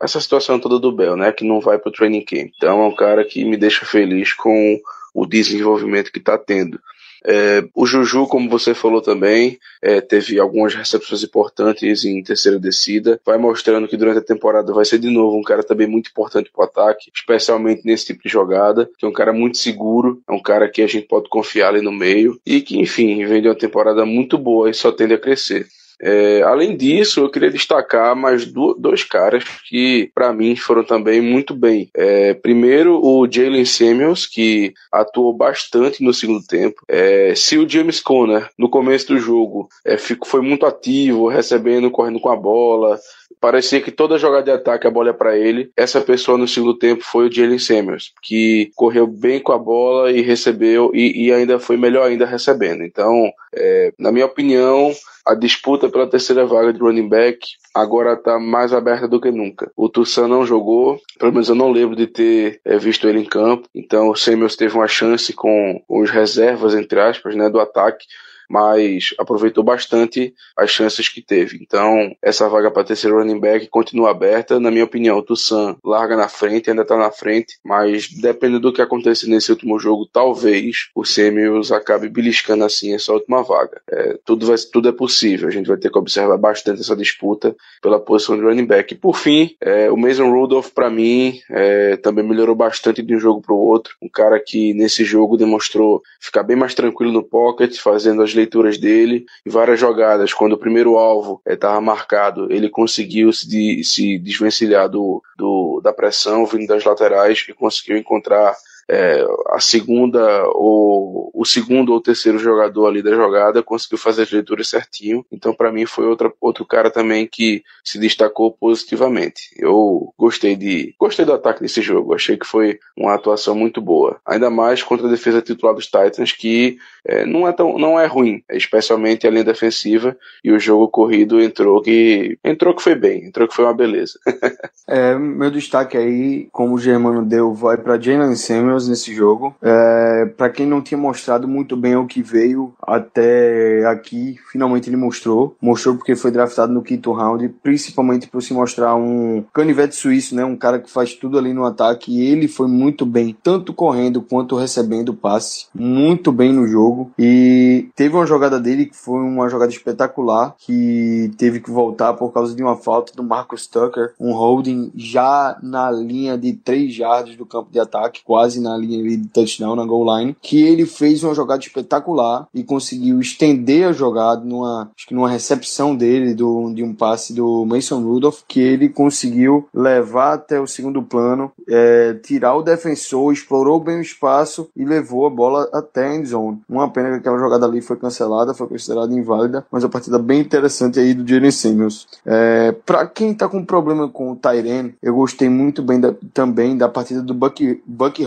essa situação toda do Bell, né? Que não vai pro training camp. Então é um cara que me deixa feliz com o desenvolvimento que está tendo. É, o Juju, como você falou também, é, teve algumas recepções importantes em terceira descida. Vai mostrando que durante a temporada vai ser de novo um cara também muito importante para o ataque, especialmente nesse tipo de jogada, que é um cara muito seguro, é um cara que a gente pode confiar ali no meio e que, enfim, vem de uma temporada muito boa e só tende a crescer. É, além disso, eu queria destacar mais do, dois caras que, para mim, foram também muito bem. É, primeiro, o Jalen Samuels, que atuou bastante no segundo tempo. É, se o James Conner, no começo do jogo, é, ficou, foi muito ativo, recebendo, correndo com a bola, parecia que toda jogada de ataque a bola é para ele. Essa pessoa no segundo tempo foi o Jalen Samuels, que correu bem com a bola e recebeu, e, e ainda foi melhor ainda recebendo. Então, é, na minha opinião, a disputa pela terceira vaga de running back agora está mais aberta do que nunca. O Tussan não jogou, pelo menos eu não lembro de ter é, visto ele em campo. Então o Samuels teve uma chance com os reservas, entre aspas, né, do ataque mas aproveitou bastante as chances que teve. Então, essa vaga para terceiro running back continua aberta. Na minha opinião, o Tussan larga na frente, ainda está na frente, mas dependendo do que acontecer nesse último jogo, talvez o Samuels acabe beliscando assim essa última vaga. É, tudo, vai, tudo é possível, a gente vai ter que observar bastante essa disputa pela posição de running back. E por fim, é, o Mason Rudolph, para mim, é, também melhorou bastante de um jogo para o outro. Um cara que nesse jogo demonstrou ficar bem mais tranquilo no pocket, fazendo as leituras dele e várias jogadas. Quando o primeiro alvo estava eh, marcado, ele conseguiu se, de, se desvencilhar do, do, da pressão vindo das laterais e conseguiu encontrar é, a segunda ou o segundo ou terceiro jogador ali da jogada conseguiu fazer as leituras certinho. Então, para mim, foi outra, outro cara também que se destacou positivamente. Eu gostei de gostei do ataque desse jogo. Achei que foi uma atuação muito boa. Ainda mais contra a defesa titular dos Titans, que é, não é tão não é ruim, especialmente a linha defensiva e o jogo corrido entrou que entrou que foi bem, entrou que foi uma beleza. é, meu destaque aí, como o Germano deu, vai para Jalen Samuels Nesse jogo. É, para quem não tinha mostrado muito bem o que veio até aqui, finalmente ele mostrou. Mostrou porque foi draftado no quinto round, principalmente por se mostrar um canivete suíço, né? Um cara que faz tudo ali no ataque. E ele foi muito bem, tanto correndo quanto recebendo passe. Muito bem no jogo. E teve uma jogada dele que foi uma jogada espetacular, que teve que voltar por causa de uma falta do Marcus Tucker, um holding já na linha de 3 jardas do campo de ataque, quase na linha de touchdown, na goal line, que ele fez uma jogada espetacular e conseguiu estender a jogada numa, acho que numa recepção dele do, de um passe do Mason Rudolph, que ele conseguiu levar até o segundo plano, é, tirar o defensor, explorou bem o espaço e levou a bola até a endzone. Uma pena que aquela jogada ali foi cancelada, foi considerada inválida, mas a partida bem interessante aí do Jalen Samuels. É, para quem tá com problema com o Tyren, eu gostei muito bem da, também da partida do Bucky, Bucky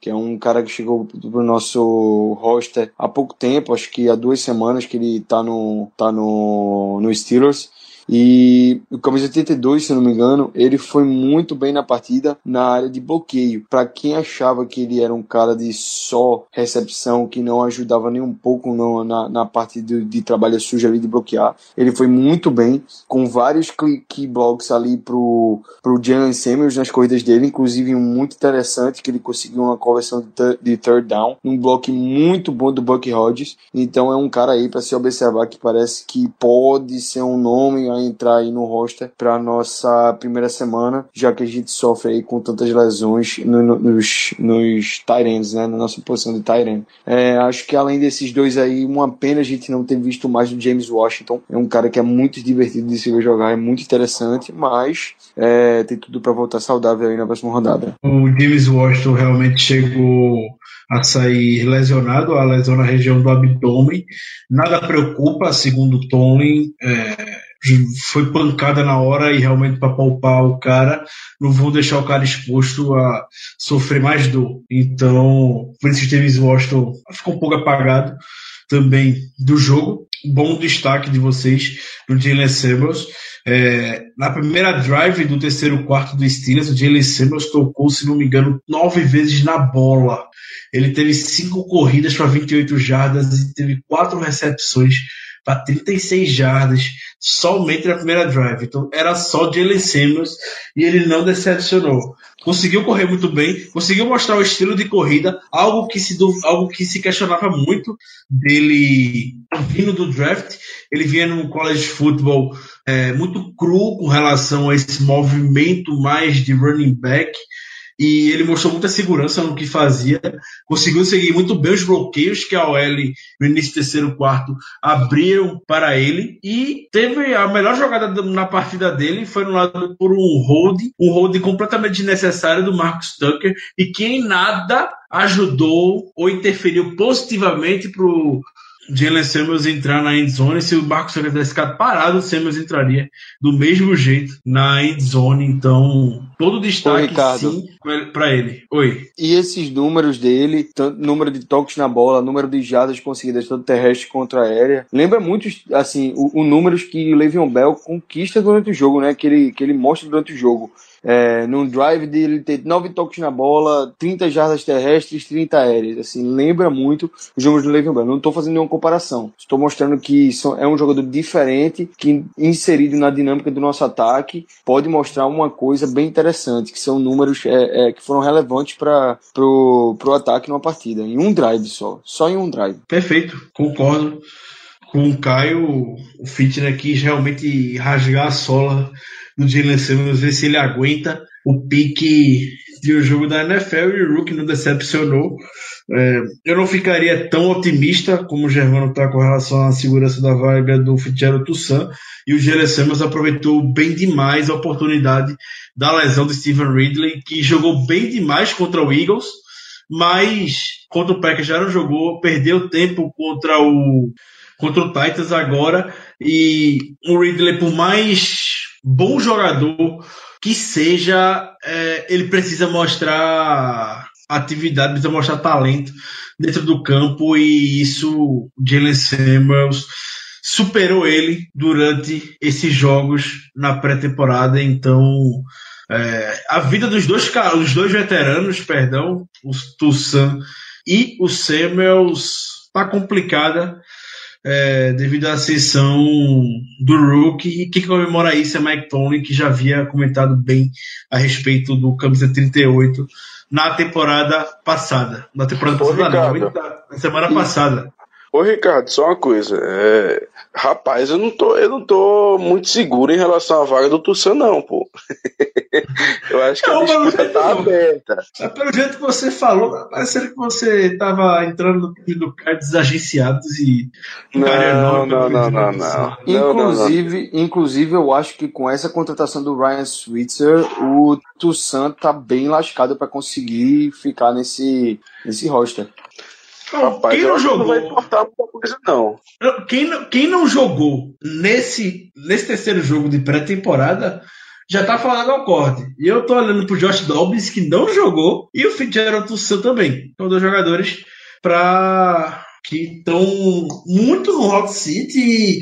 que é um cara que chegou pro nosso roster há pouco tempo, acho que há duas semanas que ele tá no, tá no, no Steelers. E o camisa 82, se não me engano, ele foi muito bem na partida na área de bloqueio. Para quem achava que ele era um cara de só recepção, que não ajudava nem um pouco no, na, na parte de, de trabalho sujo ali de bloquear, ele foi muito bem, com vários key blocks ali pro, pro Jalen Samuels nas corridas dele, inclusive um muito interessante que ele conseguiu uma conversão de, de third down, um bloco muito bom do Buck Hodges. Então é um cara aí para se observar que parece que pode ser um nome entrar aí no roster para nossa primeira semana, já que a gente sofre aí com tantas lesões no, no, nos, nos Tyrants, né, na nossa posição de Tyrant. É, acho que além desses dois aí, uma pena a gente não ter visto mais do James Washington. É um cara que é muito divertido de se ver jogar, é muito interessante, mas é, tem tudo para voltar saudável aí na próxima rodada. O James Washington realmente chegou a sair lesionado, a lesão na região do abdômen. Nada preocupa, segundo o Tomlin. É, foi pancada na hora e realmente para poupar o cara, não vão deixar o cara exposto a sofrer mais dor. Então, por isso James Washington ficou um pouco apagado também do jogo. Bom destaque de vocês no Jalen Samuels. É, na primeira drive do terceiro quarto do Steelers, o Jalen Samuels tocou, se não me engano, nove vezes na bola. Ele teve cinco corridas para 28 jardas e teve quatro recepções para 36 jardas somente na primeira drive. Então era só Jalen Samuels e ele não decepcionou. Conseguiu correr muito bem, conseguiu mostrar o estilo de corrida, algo que se, algo que se questionava muito dele vindo do draft. Ele vinha no college football é, muito cru com relação a esse movimento mais de running back e ele mostrou muita segurança no que fazia, conseguiu seguir muito bem os bloqueios que a OL no início do terceiro quarto abriram para ele. E teve a melhor jogada na partida dele foi no lado por um hold, um hold completamente desnecessário do Marcus Tucker e que em nada ajudou ou interferiu positivamente para o Jalen Samuels entrar na endzone, se o Marcos Tucker tivesse ficado parado, o Samuels entraria do mesmo jeito na endzone. Então, todo destaque Oi, sim para ele. Oi. E esses números dele, tanto número de toques na bola, número de jadas conseguidas tanto terrestre contra aérea, lembra muito assim o, o números que o Le'Veon Bell conquista durante o jogo, né? Que ele, que ele mostra durante o jogo é, num drive dele ter 9 toques na bola, 30 jardas terrestres, 30 aéreas. Assim, lembra muito os jogos do Le'Veon Bell. Não estou fazendo nenhuma comparação. Estou mostrando que é um jogador diferente, que inserido na dinâmica do nosso ataque, pode mostrar uma coisa bem interessante, que são números é, é, que foram relevantes para pro ataque numa partida. Em um drive só. Só em um drive. Perfeito, concordo com o Caio. O Fitner quis realmente rasgar a sola do Jalen Simmons, ver se ele aguenta o pique de um jogo da NFL e o Rook não decepcionou. É, eu não ficaria tão otimista como o Germano está com relação à segurança da vaga do Fitzgerald Toussaint e o Jalen Simmons aproveitou bem demais a oportunidade da lesão de Steven Ridley, que jogou bem demais contra o Eagles, mas contra o Packers já não jogou, perdeu tempo contra o contra o Titans agora e o Ridley por mais bom jogador que seja, é, ele precisa mostrar atividade, precisa mostrar talento dentro do campo e isso Jalen Samuels superou ele durante esses jogos na pré-temporada, então É, a vida dos dois, os dois veteranos, perdão, o Toussaint e o Samuels, está complicada é, devido à ascensão do Rookie. E quem comemora isso é Mike Tony, que já havia comentado bem a respeito do camisa 38 na temporada passada. Na temporada passada, não, na semana passada. Ô Ricardo, só uma coisa. É... Rapaz, eu não, tô, eu não tô muito seguro em relação à vaga do Tussan, não, pô. eu acho que não, a disputa tá aberta. Pelo jeito que você falou, parecendo que você tava entrando no time do cara desagenciados e. Não, não, não, não, não, Inclusive, inclusive, eu acho que com essa contratação do Ryan Switzer, o Tussan tá bem lascado para conseguir ficar nesse, nesse roster. Rapaz, quem não jogou não vai importar muita coisa, não. Quem, não, quem não jogou nesse, nesse terceiro jogo de pré-temporada já tá falando ao corte. E eu tô olhando pro Josh Dobbs, que não jogou, e o Fitzgerald Tussauds também. São dois jogadores pra... que estão muito no hot seat e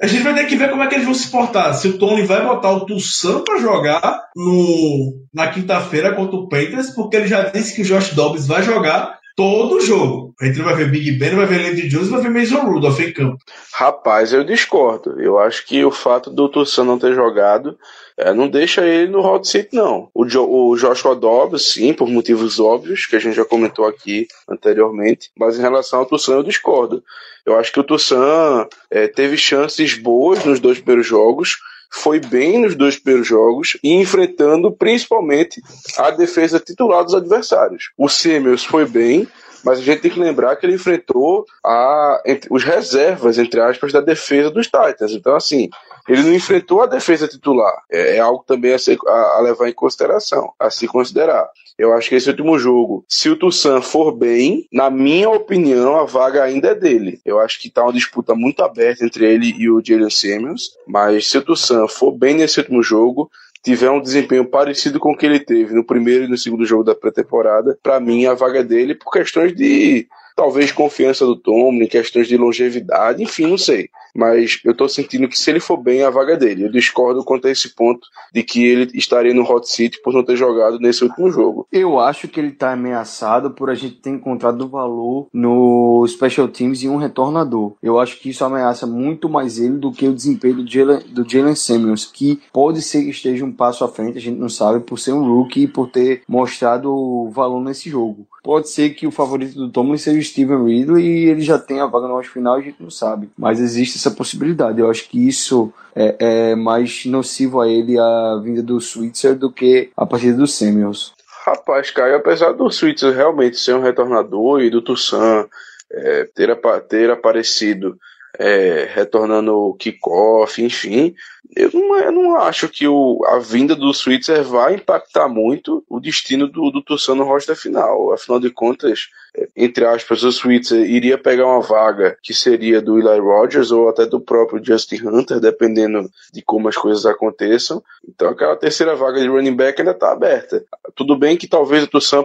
a gente vai ter que ver como é que eles vão se portar. Se o Tony vai botar o Tussan para jogar no, na quinta-feira contra o Panthers, porque ele já disse que o Josh Dobbs vai jogar todo o jogo. A gente não vai ver Big Ben, não vai ver Landry Jones, vai ver Mason Rudolph em campo. Rapaz, eu discordo. Eu acho que o fato do Tussan não ter jogado é, não deixa ele no hot seat, não. O, jo o Joshua Dobbs, sim, por motivos óbvios, que a gente já comentou aqui anteriormente, mas em relação ao Tussan eu discordo. Eu acho que o Tussan é, teve chances boas nos dois primeiros jogos, foi bem nos dois primeiros jogos e enfrentando principalmente a defesa titular dos adversários. O Semels foi bem, mas a gente tem que lembrar que ele enfrentou a, entre, os reservas, entre aspas, da defesa dos Titans. Então, assim, ele não enfrentou a defesa titular. É, é algo também a, ser, a, a, levar em consideração, a se considerar. Eu acho que esse último jogo, se o Tussan for bem, na minha opinião, a vaga ainda é dele. Eu acho que tá uma disputa muito aberta entre ele e o Jalen Samuels, mas se o Tussan for bem nesse último jogo, tiver um desempenho parecido com o que ele teve no primeiro e no segundo jogo da pré-temporada, para mim a vaga dele por questões de talvez confiança do Tomlin, questões de longevidade, enfim, não sei mas eu tô sentindo que se ele for bem, a vaga é dele. Eu discordo quanto a esse ponto de que ele estaria no hot seat por não ter jogado nesse último jogo. Eu acho que ele tá ameaçado por a gente ter encontrado valor no Special Teams e um retornador. Eu acho que isso ameaça muito mais ele do que o desempenho do Jalen, Samuels, que pode ser que esteja um passo à frente, a gente não sabe, por ser um rookie e por ter mostrado valor nesse jogo. Pode ser que o favorito do Tomlin seja o Steven Ridley e ele já tenha a vaga no final, a gente não sabe. Mas existe essa possibilidade. Eu acho que isso é, é mais nocivo a ele a vinda do Switzer do que a partida do Samuels. Rapaz, Caio, apesar do Switzer realmente ser um retornador e do Tussan é, ter, ter aparecido é, retornando o kickoff, enfim, eu não, eu não acho que o, a vinda do Switzer vai impactar muito o destino do, do Tussan no roster final. Afinal de contas, é, entre aspas, o Switzer iria pegar uma vaga que seria do Eli Rogers ou até do próprio Justin Hunter, dependendo de como as coisas aconteçam. Então aquela terceira vaga de running back ainda está aberta. Tudo bem que talvez o Tussan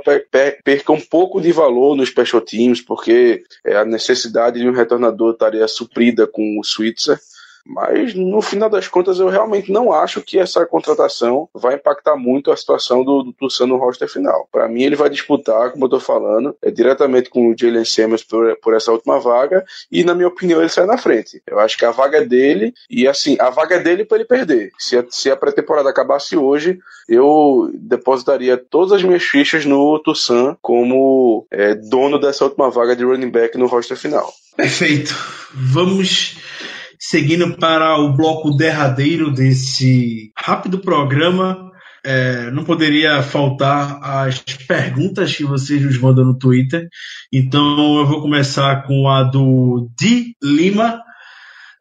perca um pouco de valor nos special teams, porque é, a necessidade de um retornador estaria suprida com o Switzer mas no final das contas, eu realmente não acho que essa contratação vai impactar muito a situação do, do no roster final. Para mim, ele vai disputar, como eu tô falando, é, diretamente com o Jalen Samuels por, por essa última vaga, e na minha opinião, ele sai na frente. Eu acho que a vaga é dele, e assim, a vaga é dele para ele perder. Se a, se a pré-temporada acabasse hoje, eu depositaria todas as minhas fichas no Tussan como é, dono dessa última vaga de running back no roster final. Perfeito. Vamos seguindo para o bloco derradeiro desse rápido programa. É, não poderia faltar as perguntas que vocês nos mandam no Twitter. Então eu vou começar com a do Di Lima.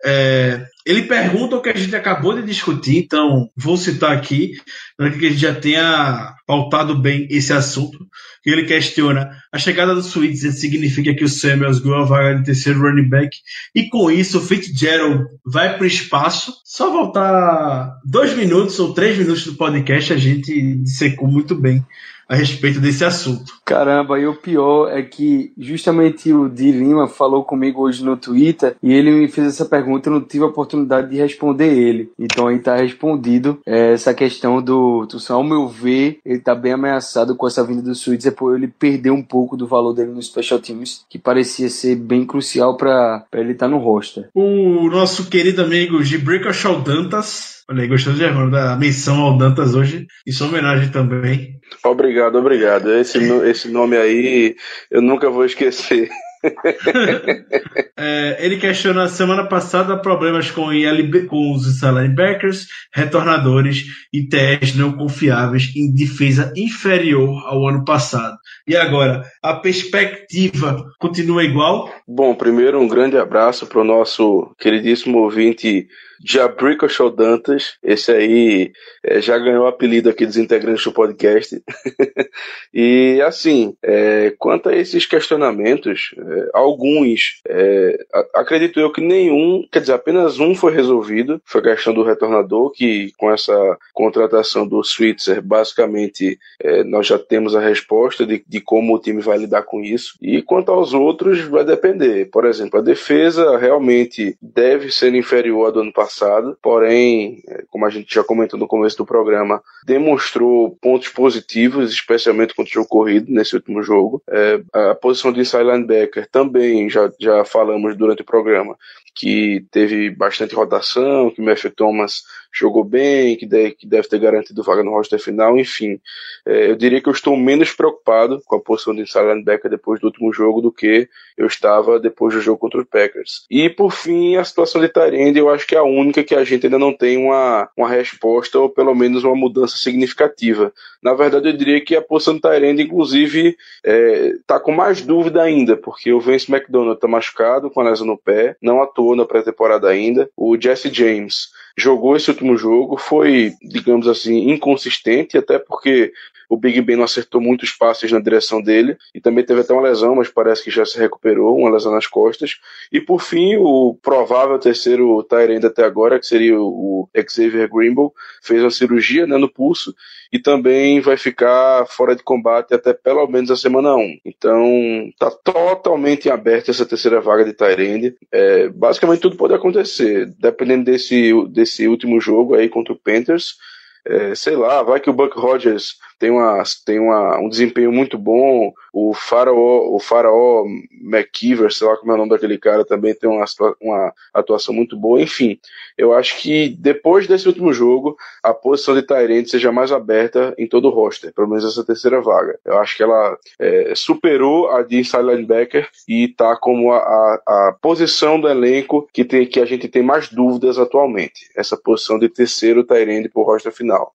É, ele pergunta o que a gente acabou de discutir, então vou citar aqui, para que a gente já tenha pautado bem esse assunto. Ele questiona: a chegada do Switzer significa que o Samuels ganhou a vaga de terceiro running back e com isso o Fitzgerald vai para o espaço. Só voltar dois minutos ou três minutos do podcast, a gente dissecou muito bem a respeito desse assunto. Caramba, e o pior é que justamente o Di Lima falou comigo hoje no Twitter e ele me fez essa pergunta, eu não tive a oportunidade de responder ele. Então aí tá respondido é, essa questão do Tucson. Ao meu ver, ele tá bem ameaçado com essa vinda do Switzer, por ele perder um pouco do valor dele no Special Teams, que parecia ser bem crucial para ele estar tá no roster. O nosso querido amigo Gibrica Dantas Olha aí, gostando de da menção ao Dantas hoje, e sua homenagem também. Obrigado, obrigado. Esse, esse nome aí eu nunca vou esquecer. é, ele questiona semana passada problemas com, ILB, com os linebackers, retornadores e TS não confiáveis em defesa inferior ao ano passado. E agora, a perspectiva continua igual? Bom, primeiro um grande abraço para o nosso queridíssimo ouvinte Jabrico Show Dantas. Esse aí é, já ganhou o apelido aqui dos integrantes do podcast. e assim, é, quanto a esses questionamentos, é, alguns, é, acredito eu que nenhum, quer dizer, apenas um foi resolvido. Foi a questão do retornador, que com essa contratação do Switzer, basicamente nós já temos a resposta de, de como o time vai lidar com isso. E quanto aos outros, vai depender. Por exemplo, a defesa realmente deve ser inferior à do ano passado porém, é, como a gente já comentou no começo do programa, demonstrou pontos positivos, especialmente contra o jogo corrido nesse último jogo. É, a posição de inside linebacker também já, já falamos durante o programa que teve bastante rotação, que o Matthew Thomas jogou bem, que deve, que deve ter garantido vaga no roster final, enfim. É, eu diria que eu estou menos preocupado com a posição de inside linebacker depois do último jogo do que eu estava depois do jogo contra o Packers. E por fim, a situação de Tyrande, eu acho que é a única que a gente ainda não tem uma, uma resposta ou pelo menos uma mudança significativa. Na verdade, eu diria que a posição de Tyrande, inclusive, está é, tá com mais dúvida ainda, porque o Vince McDonald está machucado com a lesão no pé, não atuou na pré-temporada ainda. O Jesse James jogou esse último jogo, foi, digamos assim, inconsistente, até porque o Big Ben não acertou muitos passes na direção dele e também teve até uma lesão, mas parece que já se recuperou, uma lesão nas costas. E por fim, o provável terceiro Tyrande até agora, que seria o Xavier Grimble, fez uma cirurgia né, no pulso e também vai ficar fora de combate até pelo menos a semana 1. Então, tá totalmente aberta essa terceira vaga de Tyrande. É, basicamente tudo pode acontecer, dependendo desse, desse último jogo aí contra o Panthers. É, sei lá, vai que o Buck Rogers tem, uma, tem uma, um desempenho muito bom. O Faraó, o Faraó McKeever, sei lá como é o nome daquele cara, também tem uma, uma atuação muito boa. Enfim, eu acho que depois desse último jogo, a posição de Tyrant seja mais aberta em todo o roster, pelo menos essa terceira vaga. Eu acho que ela é, superou a de inside linebacker e está como a, a, a, posição do elenco que, tem, que a gente tem mais dúvidas atualmente. Essa posição de terceiro Tyrant por roster final.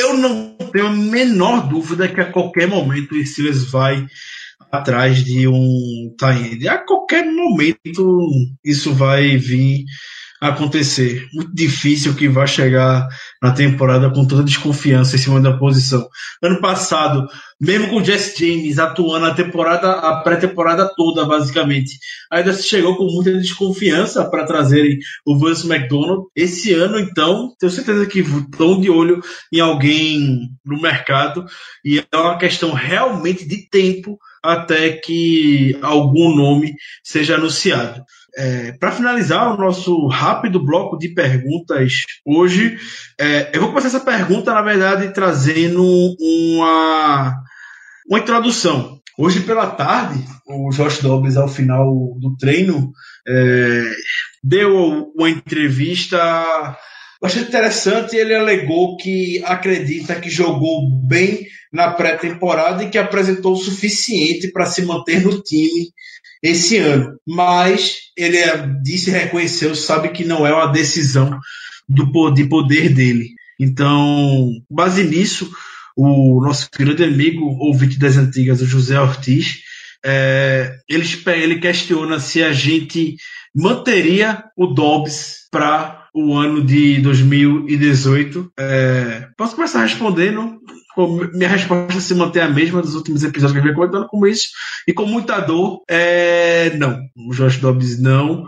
Eu não tenho menor dúvida que a qualquer momento o Steelers vai atrás de um tie A qualquer momento isso vai vir acontecer. Muito difícil que vai chegar na temporada com toda desconfiança em cima da posição. Ano passado, mesmo com o Jess James atuando a temporada, a pré-temporada toda, basicamente, ainda se chegou com muita desconfiança para trazerem o Vance McDonald. Esse ano, então, tenho certeza que estão de olho em alguém no mercado e é uma questão realmente de tempo até que algum nome seja anunciado. É, Para finalizar o nosso rápido bloco de perguntas hoje, é, eu vou começar essa pergunta, na verdade, trazendo uma, uma introdução. Hoje pela tarde, o Josh Dobbs, ao final do treino, é, deu uma entrevista bastante interessante. Ele alegou que acredita que jogou bem na pré-temporada e que apresentou o suficiente para se manter no time esse ano. Mas ele é, disse, reconheceu, sabe que não é uma decisão do, de poder dele. Então, base nisso, o nosso querido amigo, ouvinte das antigas, o José Ortiz, é, ele, ele questiona se a gente manteria o Dobbs para o ano de 2018. É, posso começar respondendo minha resposta se mantém a mesma dos últimos episódios que a gente vem como isso. E com muita dor, é... não. O Josh Dobbs não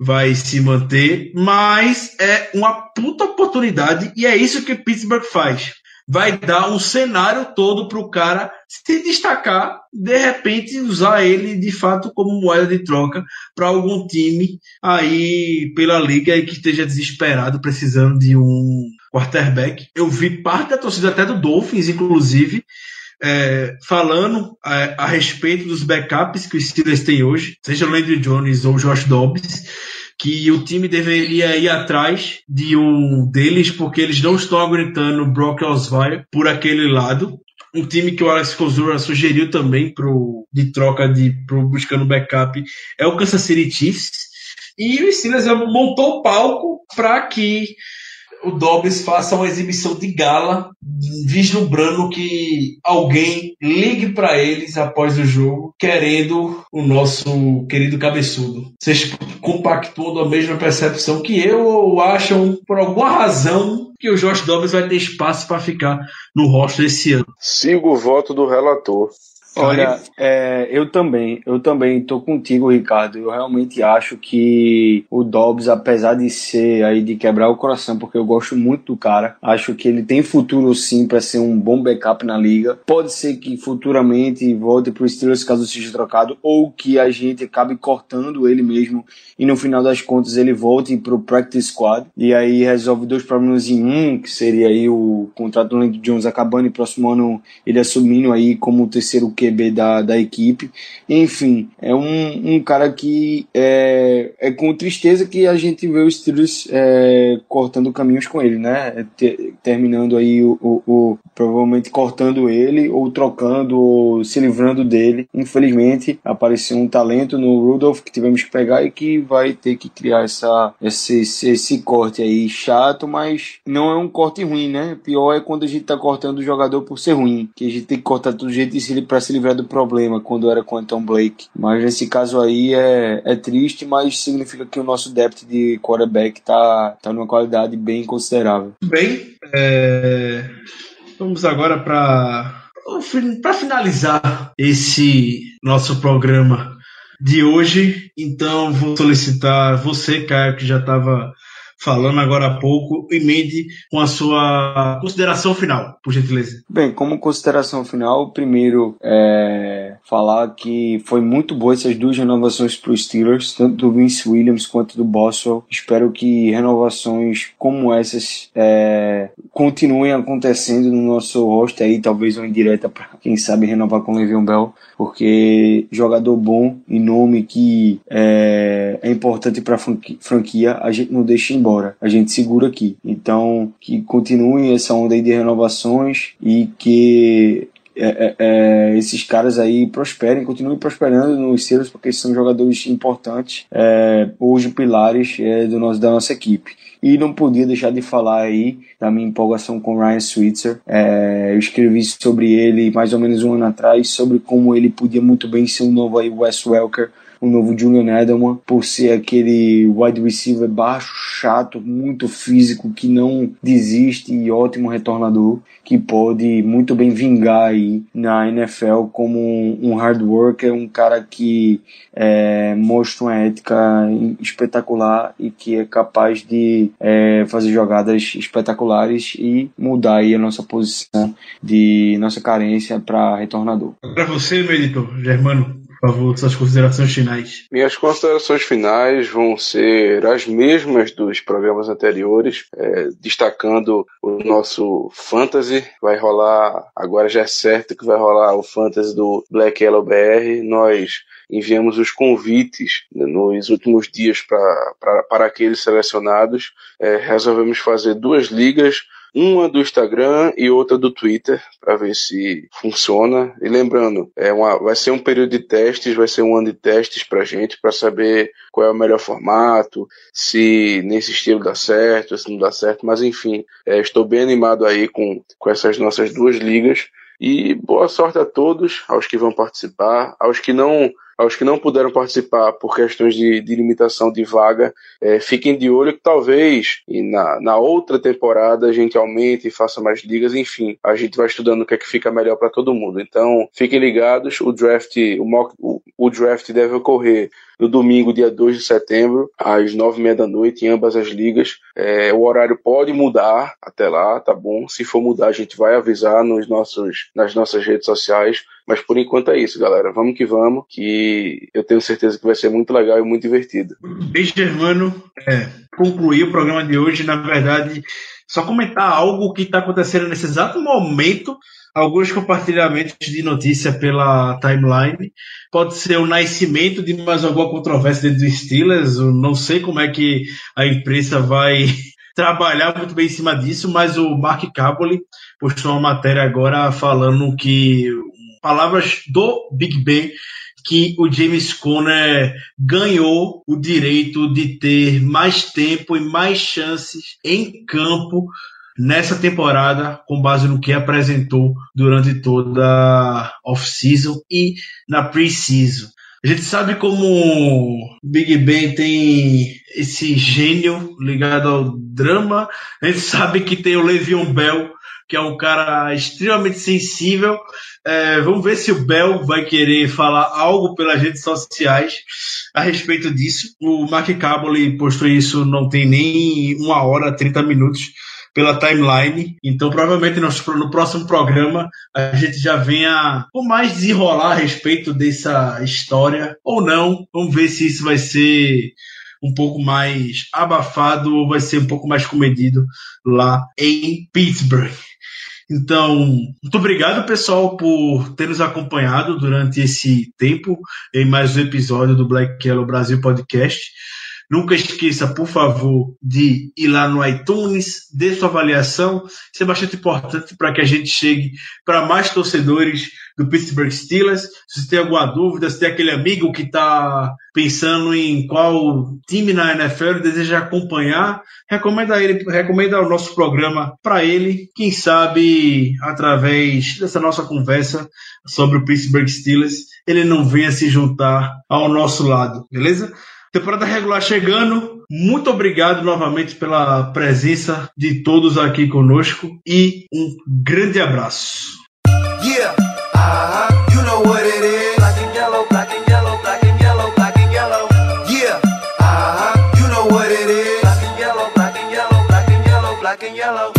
vai se manter, mas é uma puta oportunidade e é isso que Pittsburgh faz. Vai dar um cenário todo para o cara se destacar, de repente usar ele de fato como moeda de troca para algum time aí pela liga e que esteja desesperado, precisando de um quarterback. Eu vi parte da torcida até do Dolphins, inclusive, é, falando a, a, respeito dos backups que os Steelers têm hoje, seja o Landry Jones ou o Josh Dobbs, que o time deveria ir atrás de um deles porque eles não estão aguentando o Brock Osweiler por aquele lado. Um time que o Alex Kozura sugeriu também pro, de troca de pro, buscando backup é o Kansas City Chiefs. E o Steelers montou o palco para que o Dobbs faça uma exibição de gala, vislumbrando que alguém ligue para eles após o jogo, querendo o nosso querido cabeçudo. Vocês compactuam da mesma percepção que eu ou acham, por alguma razão, que o Josh Dobbs vai ter espaço para ficar no roster esse ano? Sigo o voto do relator. Olha, é, eu também, eu também tô contigo, Ricardo. Eu realmente acho que o Dobbs, apesar de ser aí de quebrar o coração, porque eu gosto muito do cara, acho que ele tem futuro sim para ser um bom backup na liga. Pode ser que futuramente volte pro Steelers caso seja trocado, ou que a gente acabe cortando ele mesmo e no final das contas ele volte pro practice squad e aí resolve dois problemas em um, que seria aí o contrato do Landry Jones acabando e próximo ano ele assumindo aí como o terceiro Q QB da, da equipe. Enfim, é um, um cara que é, é com tristeza que a gente vê os Steelers é, cortando caminhos com ele, né? Ter, terminando aí o, o, o, provavelmente cortando ele ou trocando ou se livrando dele. Infelizmente, apareceu um talento no Rudolph que tivemos que pegar e que vai ter que criar essa, esse, esse, esse corte aí chato, mas não é um corte ruim, né? Pior é quando a gente tá cortando o jogador por ser ruim, que a gente tem que cortar todo jeito para se livrar do problema quando era com o Anton Blake. Mas nesse caso aí é, é triste, mas significa que o nosso depth de quarterback tá, tá numa qualidade bem considerável. Bem, é... vamos agora para para finalizar esse nosso programa de hoje. Então vou solicitar você, Caio, que já estava falando agora há pouco, emende com a sua consideração final, por gentileza. Bem, como consideração final, primeiro é, falar que foi muito boa essas duas renovações para os Steelers, tanto do Vince Williams quanto do Boswell. Espero que renovações como essas é, continuem acontecendo no nosso roster aí, talvez uma indireta para quem sabe renovar com o Le'Veon Bell, porque jogador bom e nome que é, é importante para a franquia, a gente não deixa embora. A gente segura aqui. Então, que continue essa onda aí de renovações e que é, é, é, esses caras aí prosperem, continuem prosperando nos Steelers, porque são jogadores importantes, é, hoje pilares é, do nosso, da nossa equipe. E não podia deixar de falar aí da minha empolgação com Ryan Switzer. Eu escrevi sobre ele mais ou menos um ano atrás, sobre como ele podia muito bem ser um novo aí Wes Welker, o novo Julian Edelman, por ser aquele wide receiver baixo, chato, muito físico, que não desiste e ótimo retornador, que pode muito bem vingar aí na NFL como um hard worker, um cara que é, mostra uma ética espetacular e que é capaz de é, fazer jogadas espetaculares e mudar aí a nossa posição de nossa carência para retornador. Para você, meu editor, Germano, por favor, suas considerações finais. Minhas considerações finais vão ser as mesmas dos programas anteriores, é, destacando o nosso Fantasy. Vai rolar, agora já é certo que vai rolar o Fantasy do Black Yellow BR. Nós enviamos os convites né, nos últimos dias para aqueles selecionados. É, resolvemos fazer duas ligas uma do Instagram e outra do Twitter, para ver se funciona. E lembrando, é uma, vai ser um período de testes, vai ser um ano de testes para gente, para saber qual é o melhor formato, se nesse estilo dá certo, se não dá certo, mas enfim, é, estou bem animado aí com, com essas nossas duas ligas. E boa sorte a todos, aos que vão participar, aos que não aos que não puderam participar por questões de, de limitação de vaga, é, fiquem de olho que talvez na, na outra temporada a gente aumente e faça mais ligas, enfim, a gente vai estudando o que é que fica melhor para todo mundo. Então, fiquem ligados, o draft, o, mock, o, o draft deve ocorrer no domingo, dia 2 de setembro, às nove e meia da noite, em ambas as ligas. É, o horário pode mudar até lá, tá bom? Se for mudar, a gente vai avisar nos nossos, nas nossas redes sociais. Mas por enquanto é isso, galera. Vamos que vamos, que eu tenho certeza que vai ser muito legal e muito divertido. Bem, Germano, é, concluir o programa de hoje, na verdade, só comentar algo que está acontecendo nesse exato momento. Alguns compartilhamentos de notícia pela timeline. Pode ser o nascimento de mais alguma controvérsia dentro do Steelers. Eu não sei como é que a imprensa vai trabalhar muito bem em cima disso, mas o Mark Caboli postou uma matéria agora falando que palavras do Big Ben que o James Conner ganhou o direito de ter mais tempo e mais chances em campo nessa temporada, com base no que apresentou durante toda a off-season e na pre-season. A gente sabe como Big Ben tem esse gênio ligado ao drama. A gente sabe que tem o Le'Veon Bell, que é um cara extremamente sensível. É, vamos ver se o Bell vai querer falar algo pelas redes sociais a respeito disso. O Mark Caboli postou isso não tem nem uma hora, 30 minutos pela timeline. Então, provavelmente no, próximo programa a gente já venha com mais desenrolar a respeito dessa história ou não. Vamos ver se isso vai ser um pouco mais abafado ou vai ser um pouco mais comedido lá em Pittsburgh. Então, muito obrigado, pessoal, por ter nos acompanhado durante esse tempo em mais um episódio do Black Yellow Brasil Podcast. Nunca esqueça, por favor, de ir lá no iTunes, dê sua avaliação. Isso é bastante importante para que a gente chegue para mais torcedores do Pittsburgh Steelers. Se você tem alguma dúvida, se tem aquele amigo que está pensando em qual time na NFL deseja acompanhar, recomenda ele, recomenda o nosso programa para ele. Quem sabe através dessa nossa conversa sobre o Pittsburgh Steelers, ele não venha se juntar ao nosso lado, beleza? Temporada regular chegando. Muito obrigado novamente pela presença de todos aqui conosco e um grande abraço. And yellow.